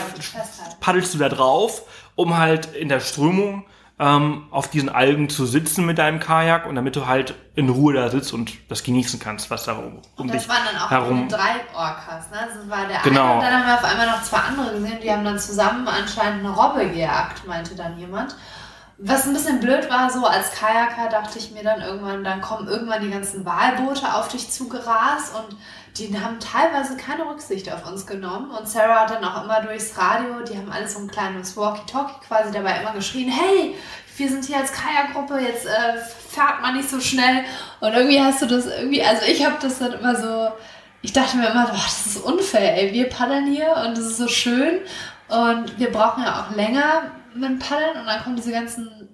paddelst du da drauf, um halt in der Strömung ähm, auf diesen Algen zu sitzen mit deinem Kajak und damit du halt in Ruhe da sitzt und das genießen kannst, was da um, um Und dich das waren dann auch herum. drei Orcas, ne? Das war der Genau. eine und dann haben wir auf einmal noch zwei andere gesehen, die haben dann zusammen anscheinend eine Robbe gejagt, meinte dann jemand. Was ein bisschen blöd war, so als Kajaker dachte ich mir dann irgendwann, dann kommen irgendwann die ganzen Walboote auf dich zugerast und die haben teilweise keine Rücksicht auf uns genommen. Und Sarah hat dann auch immer durchs Radio, die haben alles so ein kleines Walkie-Talkie quasi dabei immer geschrien, hey, wir sind hier als Kajakgruppe, jetzt äh, fährt man nicht so schnell. Und irgendwie hast du das irgendwie, also ich habe das dann immer so, ich dachte mir immer, boah, das ist unfair, ey, wir paddeln hier und das ist so schön und wir brauchen ja auch länger mit Paddeln und dann kommen diese ganzen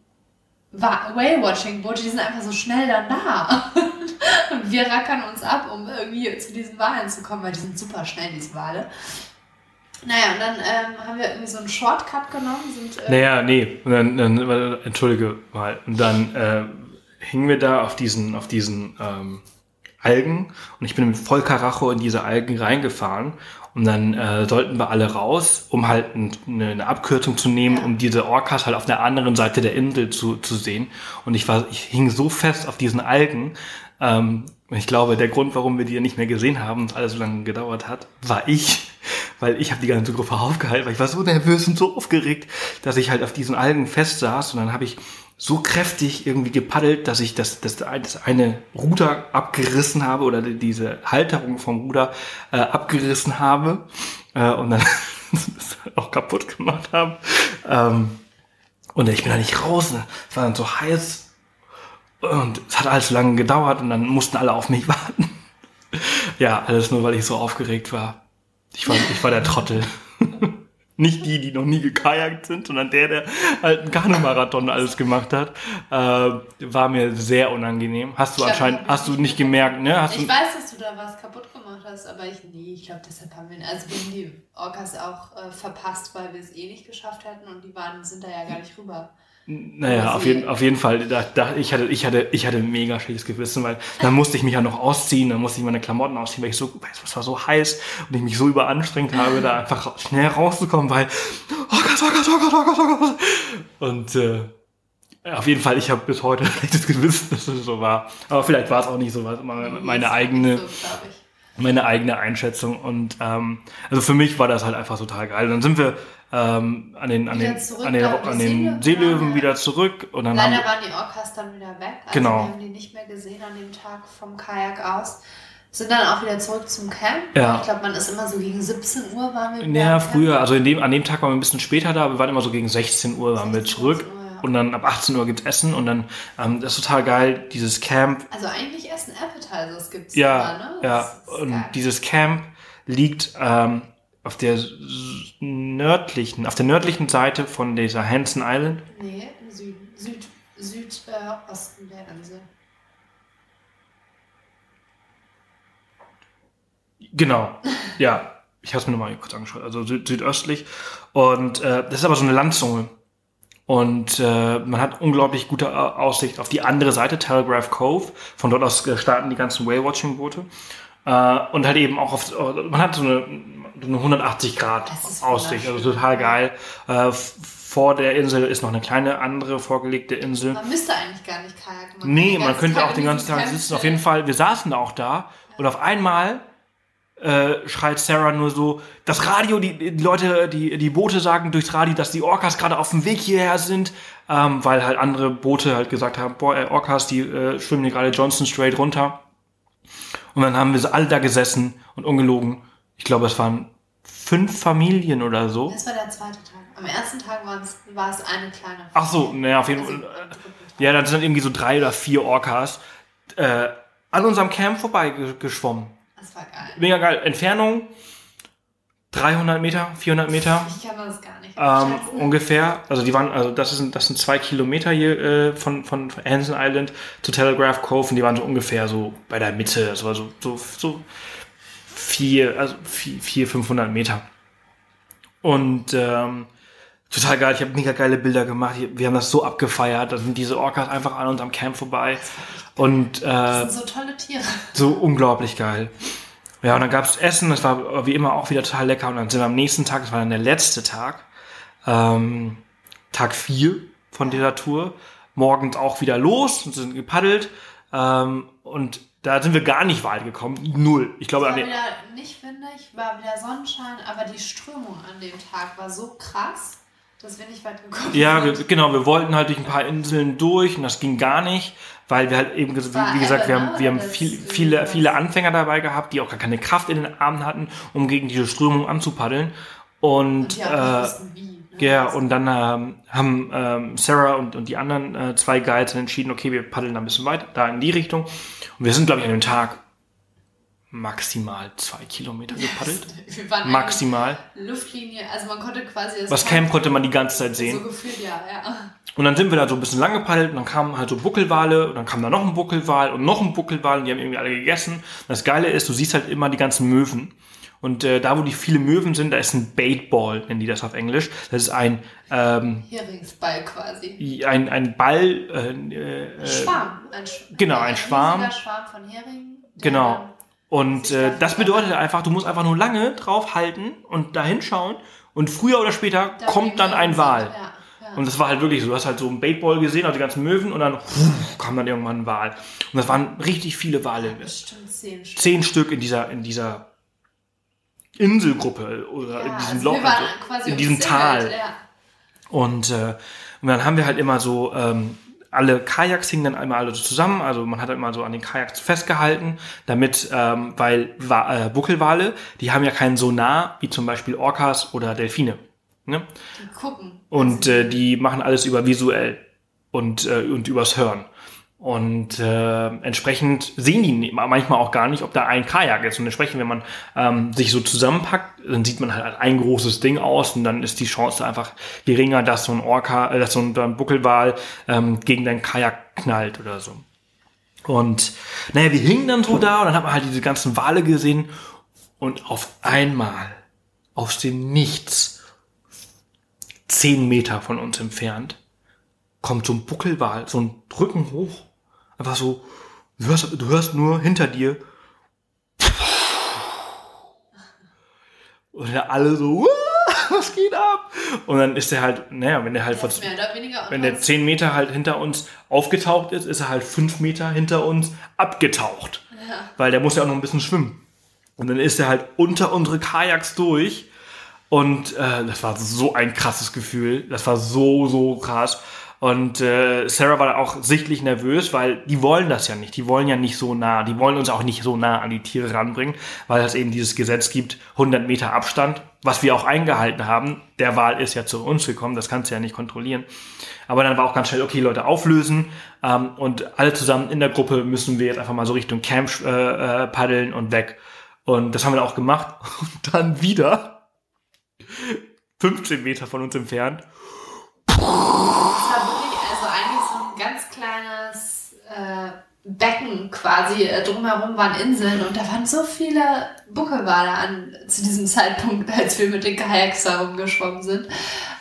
Wa- Whale-Watching-Boote, die sind einfach so schnell dann da. Und wir rackern uns ab, um irgendwie zu diesen Walen zu kommen, weil die sind super schnell, diese Wale. Naja, und dann ähm, haben wir irgendwie so einen Shortcut genommen, sind äh, Naja, nee, und dann, dann, entschuldige mal, und dann äh, hingen wir da auf diesen, auf diesen ähm, Algen und ich bin mit Vollkaracho in diese Algen reingefahren und dann äh, sollten wir alle raus, um halt ein, eine, eine Abkürzung zu nehmen, Ja. um diese Orcas halt auf der anderen Seite der Insel zu, zu sehen. Und ich war, ich hing so fest auf diesen Algen. Ähm, und ich glaube, der Grund, warum wir die ja nicht mehr gesehen haben und es alles so lange gedauert hat, war ich, weil ich habe die ganze Gruppe aufgehalten, weil ich war so nervös und so aufgeregt, dass ich halt auf diesen Algen fest saß und dann habe ich so kräftig irgendwie gepaddelt, dass ich das, das, das eine Ruder abgerissen habe oder die- diese Halterung vom Ruder äh, abgerissen habe äh, und dann auch kaputt gemacht habe. Ähm, und ich bin da nicht raus. ne? Es war dann so heiß und es hat alles lange gedauert und dann mussten alle auf mich warten. Ja, alles nur, weil ich so aufgeregt war. Ich war, ich war der Trottel. Nicht die, die noch nie gekajakt sind, sondern der, der halt einen Kanumarathon alles gemacht hat. Äh, war mir sehr unangenehm. Hast du Ich anscheinend, hab hast du ich nicht gemerkt, ne? Hast Ich weiß, dass du da was kaputt gemacht hast, aber ich, nee, ich glaube, deshalb haben wir, also wir haben die Orcas auch äh, verpasst, weil wir es eh nicht geschafft hätten und die waren, sind da ja gar nicht rüber. Naja, auf jeden, auf jeden Fall, da, da, ich, hatte, ich, hatte, ich hatte ein mega schlechtes Gewissen, weil dann musste ich mich ja noch ausziehen, dann musste ich meine Klamotten ausziehen, weil ich so, es war so heiß und ich mich so überanstrengt habe, da einfach schnell rauszukommen, weil, oh Gott, oh Gott, oh Gott, oh Gott, oh Gott. Und äh, auf jeden Fall, ich habe bis heute schlechtes Gewissen, dass es so war. Aber vielleicht war es auch nicht so, war meine, eigene meine eigene Einschätzung und ähm, also für mich war das halt einfach total geil. Dann sind wir ähm, an den an Wieder den zurück, an den, an den Seelöwen ja- wieder zurück und dann haben Leider wir, waren die Orcas dann wieder weg. Also Genau. Wir haben die nicht mehr gesehen an dem Tag vom Kajak aus. Sind dann auch wieder zurück zum Camp. Ja. Ich glaube, man ist immer so gegen 17 Uhr waren wir ja früher, also dem an dem Tag waren wir ein bisschen später da, wir waren immer so gegen 16 Uhr waren wir 16 zurück Uhr, ja. und dann ab 18 Uhr gibt's Essen und dann ähm, das ist total geil, dieses Camp Also eigentlich Essen Appetizers gibt es Ja, immer, ne? ja. Das ist Und geil. dieses Camp liegt ähm, auf der nördlichen, auf der nördlichen Seite von dieser Hansen Island. Nee, im Süden. Süd, Südosten der Insel. Genau, ja. Ich habe es mir nochmal kurz angeschaut. Also süd südöstlich. Und äh, das ist aber so eine Landzunge. Und äh, man hat unglaublich gute Au- Aussicht auf die andere Seite, Telegraph Cove. Von dort aus äh, starten die ganzen Whale-Watching-Boote. Äh, und halt eben auch auf, man hat so eine, eine 180 Grad Aussicht, also total geil. Äh, vor der Insel ist noch eine kleine andere vorgelegte Insel. Man müsste eigentlich gar nicht kajaken. kann Nee, man könnte Tag auch den ganzen Tag sitzen. Auf jeden Fall, wir saßen da auch da und auf einmal äh, schreit Sarah nur so, das Radio, die, die Leute, die, die Boote sagen durchs Radio, dass die Orcas gerade auf dem Weg hierher sind, ähm, weil halt andere Boote halt gesagt haben, boah, äh, Orcas, die äh, schwimmen hier gerade Johnson Strait runter. Und dann haben wir so alle da gesessen und ungelogen, ich glaube, es waren fünf Familien oder so. Das war der zweite Tag. Am ersten Tag war es, war es eine kleine. Ach so, naja, auf jeden Also, Fall. äh. Ja, dann sind irgendwie so drei oder vier Orcas äh, an unserem Camp vorbei ge- geschwommen. Das war geil. Mega geil. Entfernung 300 Meter, 400 Meter Ich kann das gar nicht. ähm, ungefähr. Also die waren, also das sind das sind zwei Kilometer hier äh, von von Hansen Island zu Telegraph Cove und die waren so ungefähr so bei der Mitte. Das war so so so vier, also vier, vier 500 Meter. Und ähm, total geil. Ich habe mega geile Bilder gemacht. Wir haben das so abgefeiert. Da sind diese Orcas einfach an unserem Camp vorbei. Und äh, Das sind so tolle Tiere. so unglaublich geil. Ja, und dann gab's Essen, das war wie immer auch wieder total lecker. Und dann sind wir am nächsten Tag, das war dann der letzte Tag, ähm, Tag 4 von dieser Tour, morgens auch wieder los und sind gepaddelt. Ähm, und da sind wir gar nicht weit gekommen. Null. Ich glaube, War an wieder nicht windig, war wieder Sonnenschein, aber die Strömung an dem Tag war so krass, dass wir nicht weit gekommen ja, sind. genau, wir wollten halt durch ein paar Inseln durch und das ging gar nicht, weil wir halt eben, wie, gesagt, wir haben, wir haben viel, viele, viele Anfänger dabei gehabt, die auch gar keine Kraft in den Armen hatten, um gegen diese Strömung anzupaddeln. Und, Und äh, ne? ja, und dann ähm, haben ähm, Sarah und, und die anderen äh, zwei Guides entschieden, okay, wir paddeln da ein bisschen weiter, da in die Richtung. Und wir sind, glaube ich, an dem Tag maximal zwei Kilometer gepaddelt. wir waren Maximal. Luftlinie, also man konnte quasi das Was Camp konnte man die ganze Zeit so sehen. gefühlt, ja, ja. Und dann sind wir da so ein bisschen lang gepaddelt und dann kamen halt so Buckelwale und dann kam da noch ein Buckelwal und noch ein Buckelwal und die haben irgendwie alle gegessen. Und das Geile ist, du siehst halt immer die ganzen Möwen. Und äh, da, wo die viele Möwen sind, da ist ein Baitball, nennen die das auf Englisch. Das ist ein, ähm, Heringsball quasi. ein, ein Ball, äh, äh, Schwarm. Ein Sch genau, ein Schwarm. riesiger Schwarm von Heringen. Genau. Und äh, da das bedeutet einfach, du musst einfach nur lange drauf halten und da hinschauen und früher oder später da kommt dann ein. Wal. Ja, ja. Und das war halt wirklich so. Du hast halt so einen Baitball gesehen, also die ganzen Möwen und dann pff, kam dann irgendwann ein Wal. Und das waren richtig viele Wale. Bestimmt zehn Stück. Zehn Stück in dieser, in dieser Inselgruppe oder in Ja, diesem also Loch, also in diesem Tal. Ja. Und, äh, und dann haben wir halt immer so, ähm, alle Kajaks hingen dann einmal alle so zusammen, also man hat halt immer so an den Kajaks festgehalten, damit, ähm, weil äh, Buckelwale, die haben ja keinen Sonar, wie zum Beispiel Orcas oder Delfine. Ne? Die gucken. Und äh, die machen alles über visuell und, äh, und übers Hören. Und äh, entsprechend sehen die nie- manchmal auch gar nicht, ob da ein Kajak ist. Und entsprechend, wenn man ähm, sich so zusammenpackt, dann sieht man halt ein großes Ding aus und dann ist die Chance einfach geringer, dass so ein Orca, äh, dass so ein, ein Buckelwal ähm, gegen dein Kajak knallt oder so. Und naja, wir hingen dann so da und dann hat man halt diese ganzen Wale gesehen und auf einmal aus dem Nichts zehn Meter von uns entfernt kommt so ein Buckelwal, so ein Rücken hoch. Einfach so, du hörst, du hörst nur hinter dir. Und dann alle so, "Uah, was geht ab? Und dann ist er halt, naja, wenn der halt vor, wenn der zehn Meter halt hinter uns aufgetaucht ist, ist er halt fünf Meter hinter uns abgetaucht. Weil der muss ja auch noch ein bisschen schwimmen. Und dann ist er halt unter unsere Kajaks durch. Und äh, das war so ein krasses Gefühl. Das war so, so krass. Und äh, Sarah war auch sichtlich nervös, weil die wollen das ja nicht. Die wollen ja nicht so nah. Die wollen uns auch nicht so nah an die Tiere ranbringen, weil es eben dieses Gesetz gibt, 100 Meter Abstand, was wir auch eingehalten haben. Der Wal ist ja zu uns gekommen, das kannst du ja nicht kontrollieren. Aber dann war auch ganz schnell, okay, Leute, auflösen. Ähm, und alle zusammen in der Gruppe müssen wir jetzt einfach mal so Richtung Camp äh, äh, paddeln und weg. Und das haben wir dann auch gemacht. Und dann wieder 15 Meter von uns entfernt war wirklich, also eigentlich so ein ganz kleines äh, Becken quasi. Äh, drumherum waren Inseln und da waren so viele Buckelwale an zu diesem Zeitpunkt, als wir mit den Kajaks da rumgeschwommen sind.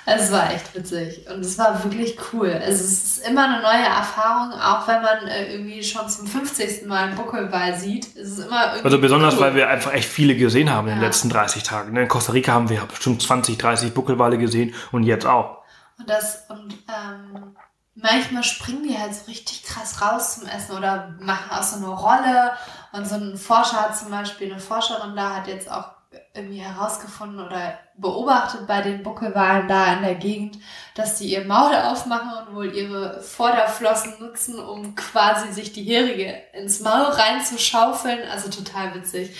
Es war echt witzig und es war wirklich cool. Also es ist immer eine neue Erfahrung, auch wenn man äh, irgendwie schon zum 50. Mal einen Buckelwal sieht. Es ist immer Also besonders, cool. weil wir einfach echt viele gesehen haben in den Ja. letzten 30 Tagen. ne? In Costa Rica haben wir bestimmt 20, 30 Buckelwale gesehen und jetzt auch. Und das, und ähm, manchmal springen die halt so richtig krass raus zum Essen oder machen auch so eine Rolle. Und so ein Forscher hat zum Beispiel, eine Forscherin da hat jetzt auch irgendwie herausgefunden oder beobachtet bei den Buckelwalen da in der Gegend, dass die ihr Maul aufmachen und wohl ihre Vorderflossen nutzen, um quasi sich die Härige ins Maul reinzuschaufeln. Also total witzig.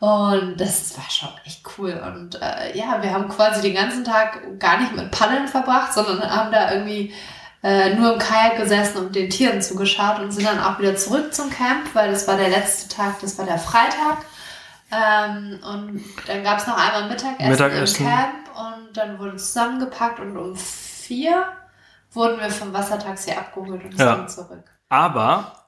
Und das war schon echt cool. Und äh, ja, wir haben quasi den ganzen Tag gar nicht mit Paddeln verbracht, sondern haben da irgendwie äh, nur im Kajak gesessen und den Tieren zugeschaut und sind dann auch wieder zurück zum Camp, weil das war der letzte Tag, das war der Freitag. Ähm, und dann gab es noch einmal Mittagessen, Mittagessen. im Camp und dann wurde zusammengepackt und um vier wurden wir vom Wassertaxi abgeholt und Ja. sind zurück. Aber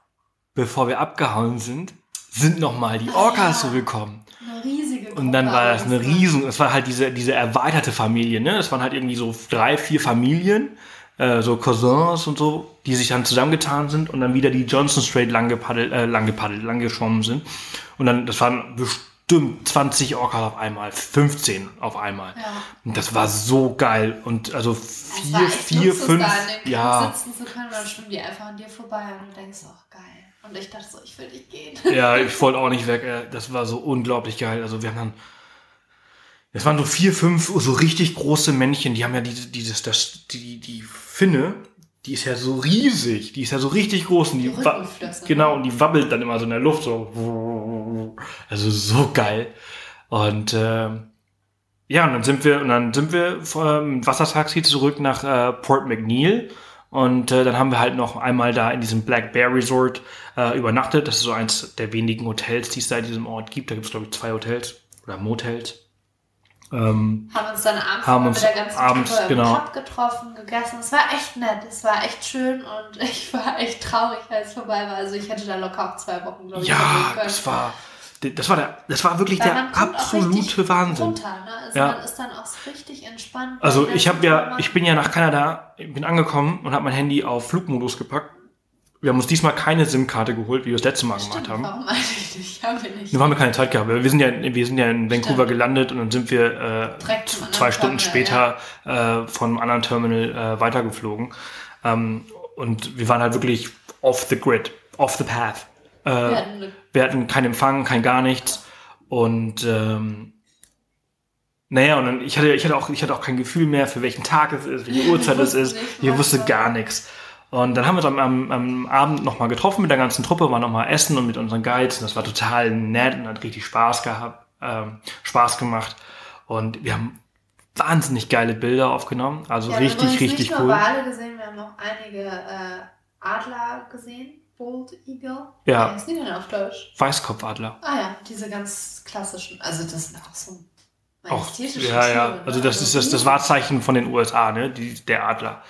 bevor wir abgehauen sind, sind nochmal die Ah, Orcas ja. zurückgekommen. Eine riesige Und dann Gruppe war das eine riesen, es war halt diese, diese erweiterte Familie, ne? Es waren halt irgendwie so drei, vier Familien, äh, so Cousins und so, die sich dann zusammengetan sind und dann wieder die Johnson Strait lang gepaddelt, äh, lang gepaddelt, lang geschwommen sind. Und dann, das waren bestimmt 20 Orcas auf einmal, 15 auf einmal. Ja. Und das war so geil. Und also vier, vier, fünf, ja. Sitzen zu können, dann schwimmen die einfach an dir vorbei und du denkst, oh geil. Und ich dachte so, ich will nicht gehen. Ja, ich wollte auch nicht weg. ey. Das war so unglaublich geil. Also wir haben dann, es waren so vier, fünf so richtig große Männchen. Die haben ja diese, dieses, das, die, die Finne, die ist ja so riesig. Die ist ja so richtig groß und die, Die Rückenflosse. genau und die wabbelt dann immer so in der Luft so. Also so geil. Und ähm, ja, und dann sind wir und dann sind wir vom Wassertaxi zurück nach äh, Port McNeil. Und äh, dann haben wir halt noch einmal da in diesem Black Bear Resort äh, übernachtet. Das ist so eins der wenigen Hotels, die es da in diesem Ort gibt. Da gibt es, glaube ich, zwei Hotels oder Motels. Ähm, Haben uns dann abends Haben uns mit der ganzen abends, Truppe im genau. Pub getroffen, gegessen. Es war echt nett, es war echt schön und ich war echt traurig, als es vorbei war. Also ich hätte da locker auch zwei Wochen, glaube ich, ja, das war, das war der, das war wirklich Weil der absolute Wahnsinn. Runter, ne? Also Ja. man ist dann auch so richtig entspannt. Also ich habe ja, ich bin ja nach Kanada, bin angekommen und habe mein Handy auf Flugmodus gepackt. Wir haben uns diesmal keine SIM-Karte geholt, wie wir das letzte Mal Stimmt, gemacht haben. warum eigentlich nicht? Haben wir nicht. Nur haben wir keine Zeit gehabt. Wir sind ja, wir sind ja in Vancouver Stimmt. gelandet und dann sind wir äh, zwei Stunden Terminal, später äh, von einem anderen Terminal äh, weitergeflogen. Ähm, und wir waren halt wirklich off the grid, off the path. Äh, Wir hatten wir hatten keinen Empfang, kein gar nichts. Und ähm, naja, und dann, ich hatte, ich hatte auch, ich hatte auch kein Gefühl mehr, für welchen Tag es ist, welche Uhrzeit es ist. Ich wusste gar nichts. Und dann haben wir uns am, am, Abend nochmal getroffen mit der ganzen Truppe, waren nochmal essen und mit unseren Guides. Und das war total nett und hat richtig Spaß gehabt, ähm, Spaß gemacht. Und wir haben wahnsinnig geile Bilder aufgenommen. Also Wir haben richtig, übrigens richtig nicht cool. nur Wale gesehen, wir haben auch einige äh, Adler gesehen. Bold Eagle. Ja. Wie heißen die denn auf Deutsch? Weißkopfadler. Ah ja, diese ganz klassischen. Also das sind auch so Auch, ja, ja. Also ne? das ist das, das Wahrzeichen von den USA, ne? Die, der Adler.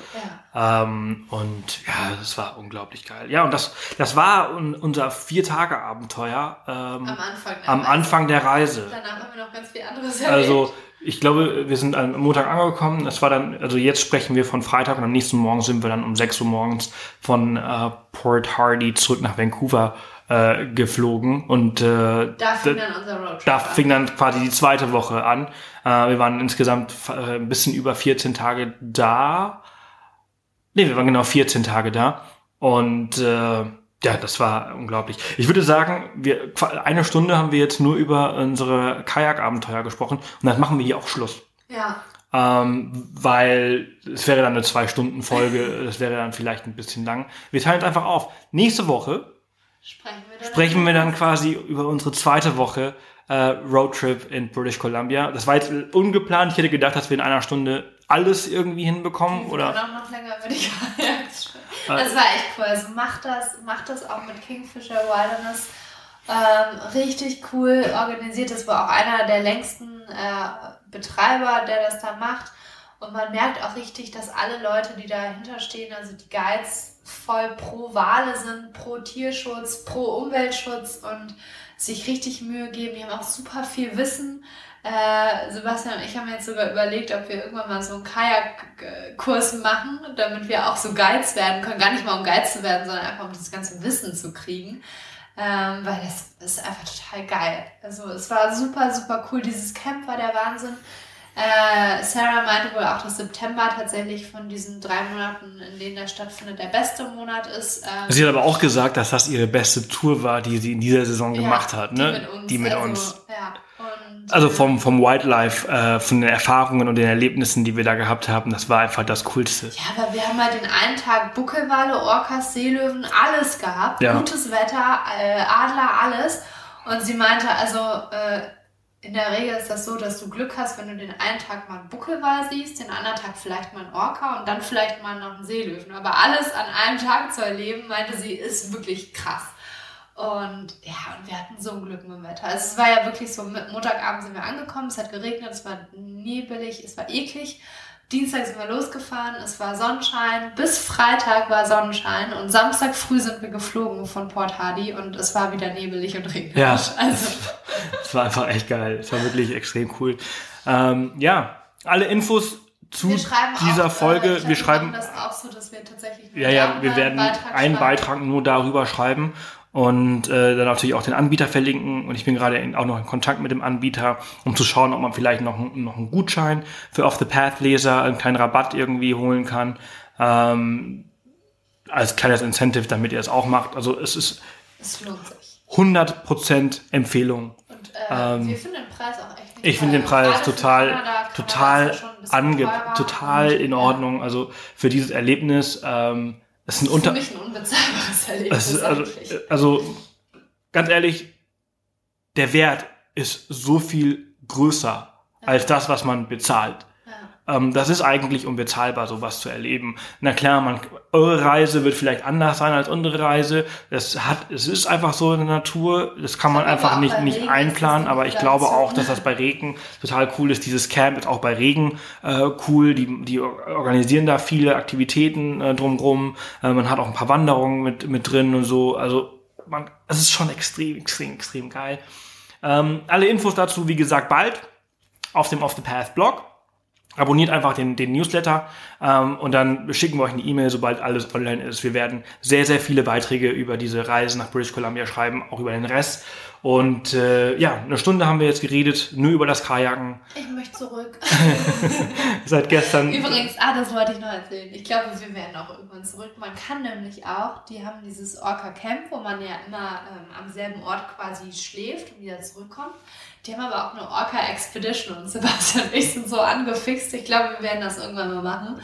Ja. Ähm, und ja, das war unglaublich geil. Ja, und das, das war un, unser Vier-Tage-Abenteuer ähm, Am Anfang. der am Reise. Anfang der Reise. Danach haben wir noch ganz viel anderes erlebt. Also ich glaube, wir sind am Montag angekommen. Das war dann, also jetzt sprechen wir von Freitag und am nächsten Morgen sind wir dann um 6 Uhr morgens von äh, Port Hardy zurück nach Vancouver äh, geflogen. Und äh, da fing dann unser Roadtrip da fing dann quasi die zweite Woche an. Äh, wir waren insgesamt äh, ein bisschen über 14 Tage da. Nee, wir waren genau 14 Tage da. Und äh, ja, das war unglaublich. Ich würde sagen, wir eine Stunde haben wir jetzt nur über unsere Kajakabenteuer gesprochen und dann machen wir hier auch Schluss. Ja, Ähm, weil es wäre dann eine Zwei-Stunden-Folge, das wäre dann vielleicht ein bisschen lang. Wir teilen es einfach auf. Nächste Woche sprechen wir dann. sprechen wir dann quasi über unsere zweite Woche äh, Roadtrip in British Columbia. Das war jetzt ungeplant. Ich hätte gedacht, dass wir in einer Stunde alles irgendwie hinbekommen. Oder Oder noch, noch länger würde ich Das war echt cool. Also macht das, macht das auch mit Kingfisher Wilderness. Ähm, richtig cool organisiert. Das war auch einer der längsten äh, Betreiber, der das da macht. Und man merkt auch richtig, dass alle Leute, die dahinter stehen, also die Guides, voll pro Wale sind, pro Tierschutz, pro Umweltschutz und sich richtig Mühe geben. Die haben auch super viel Wissen. Äh, Sebastian und ich haben jetzt sogar überlegt, ob wir irgendwann mal so einen Kajakkurs machen, damit wir auch so Guides werden können. Gar nicht mal um Guides zu werden, sondern einfach um dieses ganze Wissen zu kriegen. Ähm, weil das ist einfach total geil. Also es war super, super cool. Dieses Camp war der Wahnsinn. Äh, Sarah meinte wohl auch, dass September tatsächlich von diesen drei Monaten, in denen der stattfindet, der beste Monat ist. Ähm, sie hat aber auch gesagt, dass das ihre beste Tour war, die sie in dieser Saison ja, gemacht hat. Die Ne? mit uns. Die mit also, uns. Ja. Und, Also äh, vom, vom Wildlife, äh, von den Erfahrungen und den Erlebnissen, die wir da gehabt haben, das war einfach das Coolste. Ja, aber wir haben halt den einen Tag Buckelwale, Orcas, Seelöwen, alles gehabt. Ja. Gutes Wetter, äh, Adler, alles. Und sie meinte, also äh, in der Regel ist das so, dass du Glück hast, wenn du den einen Tag mal einen Buckelwal siehst, den anderen Tag vielleicht mal einen Orca und dann vielleicht mal noch einen Seelöwen. Aber alles an einem Tag zu erleben, meinte sie, ist wirklich krass. Und ja, und wir hatten so ein Glück mit dem Wetter. Also es war ja wirklich so, Montagabend sind wir angekommen, es hat geregnet, es war nebelig, es war eklig. Dienstag sind wir losgefahren, es war Sonnenschein, bis Freitag war Sonnenschein und Samstag früh sind wir geflogen von Port Hardy und es war wieder nebelig und regnerisch. Ja. Also, Es war einfach echt geil. Es war wirklich extrem cool. Ähm, ja, alle Infos zu dieser auch, Folge. Äh, wir schreiben, machen das auch so, dass wir tatsächlich ja, ja, wir einen werden Beitrag einen. Beitrag nur darüber schreiben und äh, dann natürlich auch den Anbieter verlinken. Und ich bin gerade in, auch noch in Kontakt mit dem Anbieter, um zu schauen, ob man vielleicht noch, einen- noch einen Gutschein für Off the Path Leser, einen kleinen Rabatt irgendwie holen kann. Ähm, als kleines Incentive, damit ihr es auch macht. Also es ist Es lohnt sich. 100% Empfehlung. Und äh, Ähm, wir finden den Preis auch echt nicht Ich finde den. Preis total, Kanada, total, ange total in Ordnung. Also für dieses Erlebnis, ähm, es ist ein Für Unter, mich ein unbezahlbares Erlebnis ist, also, eigentlich. also ganz ehrlich, der Wert ist so viel größer als das, was man bezahlt. Ähm, das ist eigentlich unbezahlbar, sowas zu erleben. Na klar, man, eure Reise wird vielleicht anders sein als unsere Reise. Es hat, es ist einfach so in der Natur. Das kann man einfach nicht, nicht Regen einplanen. das Aber ich glaube auch, dass das bei Regen total cool ist. Dieses Camp ist auch bei Regen äh, cool. Die, die organisieren da viele Aktivitäten äh, drumrum. Äh, man hat auch ein paar Wanderungen mit, mit drin und so. Also man, es ist schon extrem, extrem, extrem geil. Ähm, alle Infos dazu, wie gesagt, bald auf dem Off the Path Blog. Abonniert einfach den, den Newsletter ähm, und dann schicken wir euch eine E-Mail, sobald alles online ist. Wir werden sehr, sehr viele Beiträge über diese Reise nach British Columbia schreiben, auch über den Rest. Und äh, ja, eine Stunde haben wir jetzt geredet, nur über das Kajaken. Ich möchte zurück. Seit gestern. Übrigens, ah, das wollte ich noch erzählen. Ich glaube, wir werden auch irgendwann zurück. Man kann nämlich auch, die haben dieses Orca Camp, wo man ja immer ähm, am selben Ort quasi schläft und wieder zurückkommt. Die haben aber auch eine Orca Expedition und Sebastian und ich sind so angefixt. Ich glaube, wir werden das irgendwann mal machen.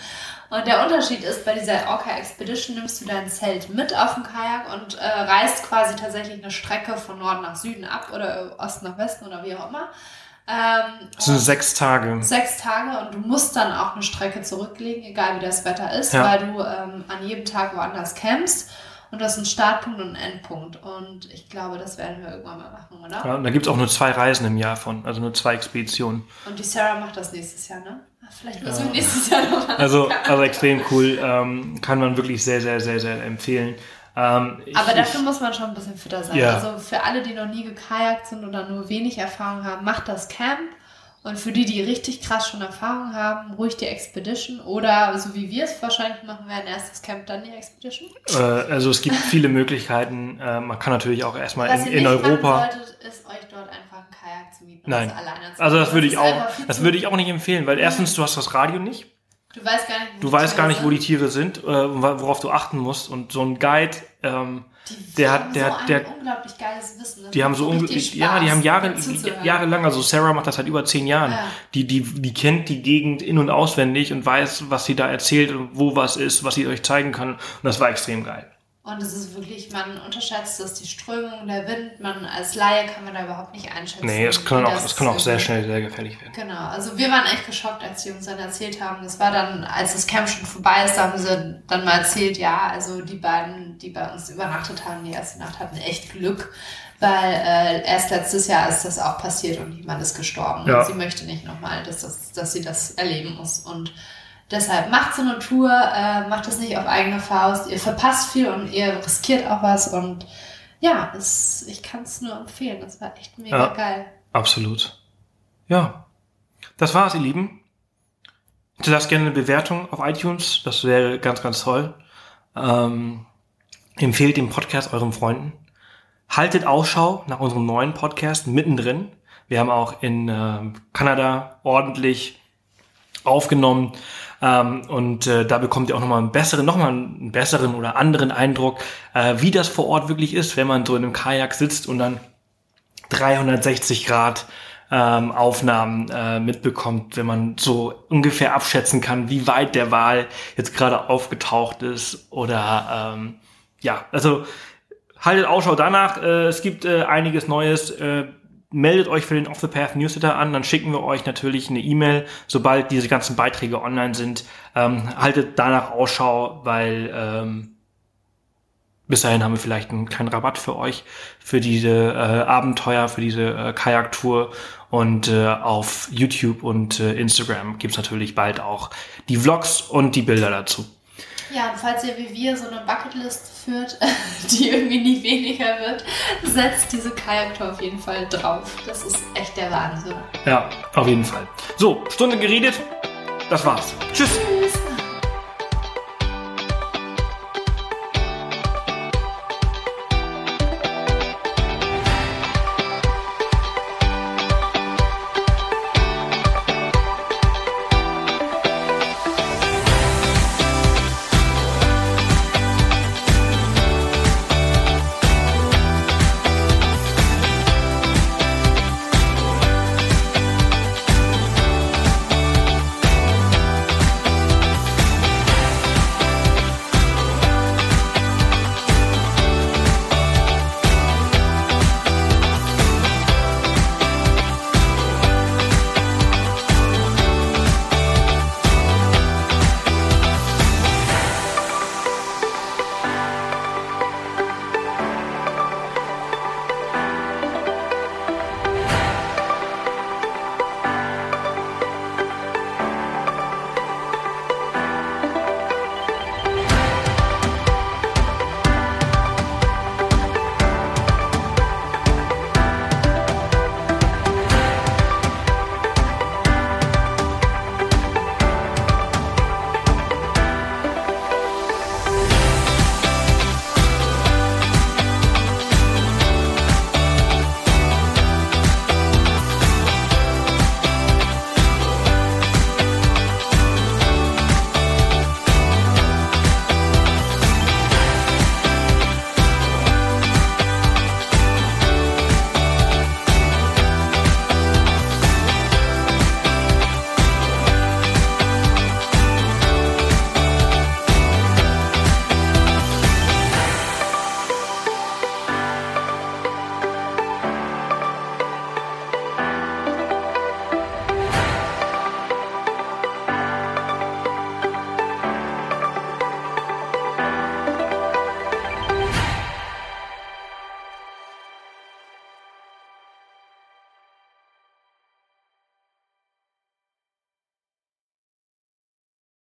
Und der Unterschied ist, bei dieser Orca Expedition nimmst du dein Zelt mit auf dem Kajak und äh, reist quasi tatsächlich eine Strecke von Norden nach Süden ab oder Osten nach Westen oder wie auch immer. Ähm, sind sechs Tage. sechs Tage und du musst dann auch eine Strecke zurücklegen, egal wie das Wetter ist, Ja. weil du ähm, an jedem Tag woanders campst und du hast einen Startpunkt und einen Endpunkt. Und ich glaube, das werden wir irgendwann mal machen, oder? Ja, und da gibt's auch nur zwei Reisen im Jahr von, also nur zwei Expeditionen. Und die Sarah macht das nächstes Jahr, ne? Ah, Vielleicht müssen wir nächstes Jahr noch mal. Also, also extrem cool. Ähm, kann man wirklich sehr, sehr, sehr, sehr empfehlen. Ähm, ich, Aber dafür muss man schon ein bisschen fitter sein. Ja. Also für alle, die noch nie gekajakt sind oder nur wenig Erfahrung haben, macht das Camp. Und für die, die richtig krass schon Erfahrung haben, ruhig die Expedition. Oder so wie wir es wahrscheinlich machen werden, erst das Camp, dann die Expedition. Äh, also es gibt viele Möglichkeiten. Äh, man kann natürlich auch erstmal Was in, in Europa. solltet, ist euch dort einfach ein Kajak zu mieten. Nein. Also machen. das würde ich auch, das würde ich auch nicht empfehlen, weil erstens du hast das Radio nicht, Du weißt gar nicht, wo du die weißt Tiere gar nicht, wo die sind. Tiere sind, äh, worauf du achten musst und so ein Guide, ähm, Die der haben hat- der- so ein der- unglaublich geiles Wissen. Das die haben so unglaublich, ja, die haben Jahre, jahrelang, also Sarah macht das seit über zehn Jahren. Ja. Die, die, die kennt die Gegend in- und auswendig und weiß, was sie da erzählt und wo was ist, was sie euch zeigen kann. Und das war extrem geil. Und es ist wirklich, man unterschätzt das, die Strömung, der Wind, man als Laie kann man da überhaupt nicht einschätzen. Nee, es kann auch, es kann auch sehr schnell sehr gefährlich werden. Genau, also wir waren echt geschockt, als die uns dann erzählt haben. Das war dann, als das Camp schon vorbei ist, haben sie dann mal erzählt, ja, also die beiden, die bei uns übernachtet haben, die erste Nacht hatten echt Glück, weil äh, erst letztes Jahr ist das auch passiert und jemand ist gestorben. Ja. Und sie möchte nicht nochmal, dass, das, dass sie das erleben muss. Und Deshalb macht so eine Tour, äh, macht es nicht auf eigene Faust. Ihr verpasst viel und ihr riskiert auch was. Und ja, es, ich kann es nur empfehlen. Das war echt mega ja, geil. Absolut. Ja, das war's, ihr Lieben. Lasst gerne eine Bewertung auf iTunes. Das wäre ganz, ganz toll. Ähm, empfehlt den Podcast euren Freunden. Haltet Ausschau nach unserem neuen Podcast mittendrin. Wir haben auch in äh, Kanada ordentlich aufgenommen. Ähm, und äh, da bekommt ihr auch nochmal einen besseren, nochmal einen besseren oder anderen Eindruck, äh, wie das vor Ort wirklich ist, wenn man so in einem Kajak sitzt und dann 360 Grad ähm, Aufnahmen äh, mitbekommt, wenn man so ungefähr abschätzen kann, wie weit der Wal jetzt gerade aufgetaucht ist oder ähm, ja, also haltet Ausschau danach. Äh, es gibt äh, einiges Neues. Äh, meldet euch für den Off the Path Newsletter an, dann schicken wir euch natürlich eine E-Mail, sobald diese ganzen Beiträge online sind. Ähm, haltet danach Ausschau, weil ähm, bis dahin haben wir vielleicht einen kleinen Rabatt für euch für diese äh, Abenteuer, für diese äh, Kajaktour. Und äh, auf YouTube und äh, Instagram gibt's natürlich bald auch die Vlogs und die Bilder dazu. Ja, und falls ihr wie wir so eine Bucketlist führt, die irgendwie nie weniger wird, setzt diese Kajaktour auf jeden Fall drauf. Das ist echt der Wahnsinn. Ja, auf jeden Fall. So, Stunde geredet. Das war's. Tschüss.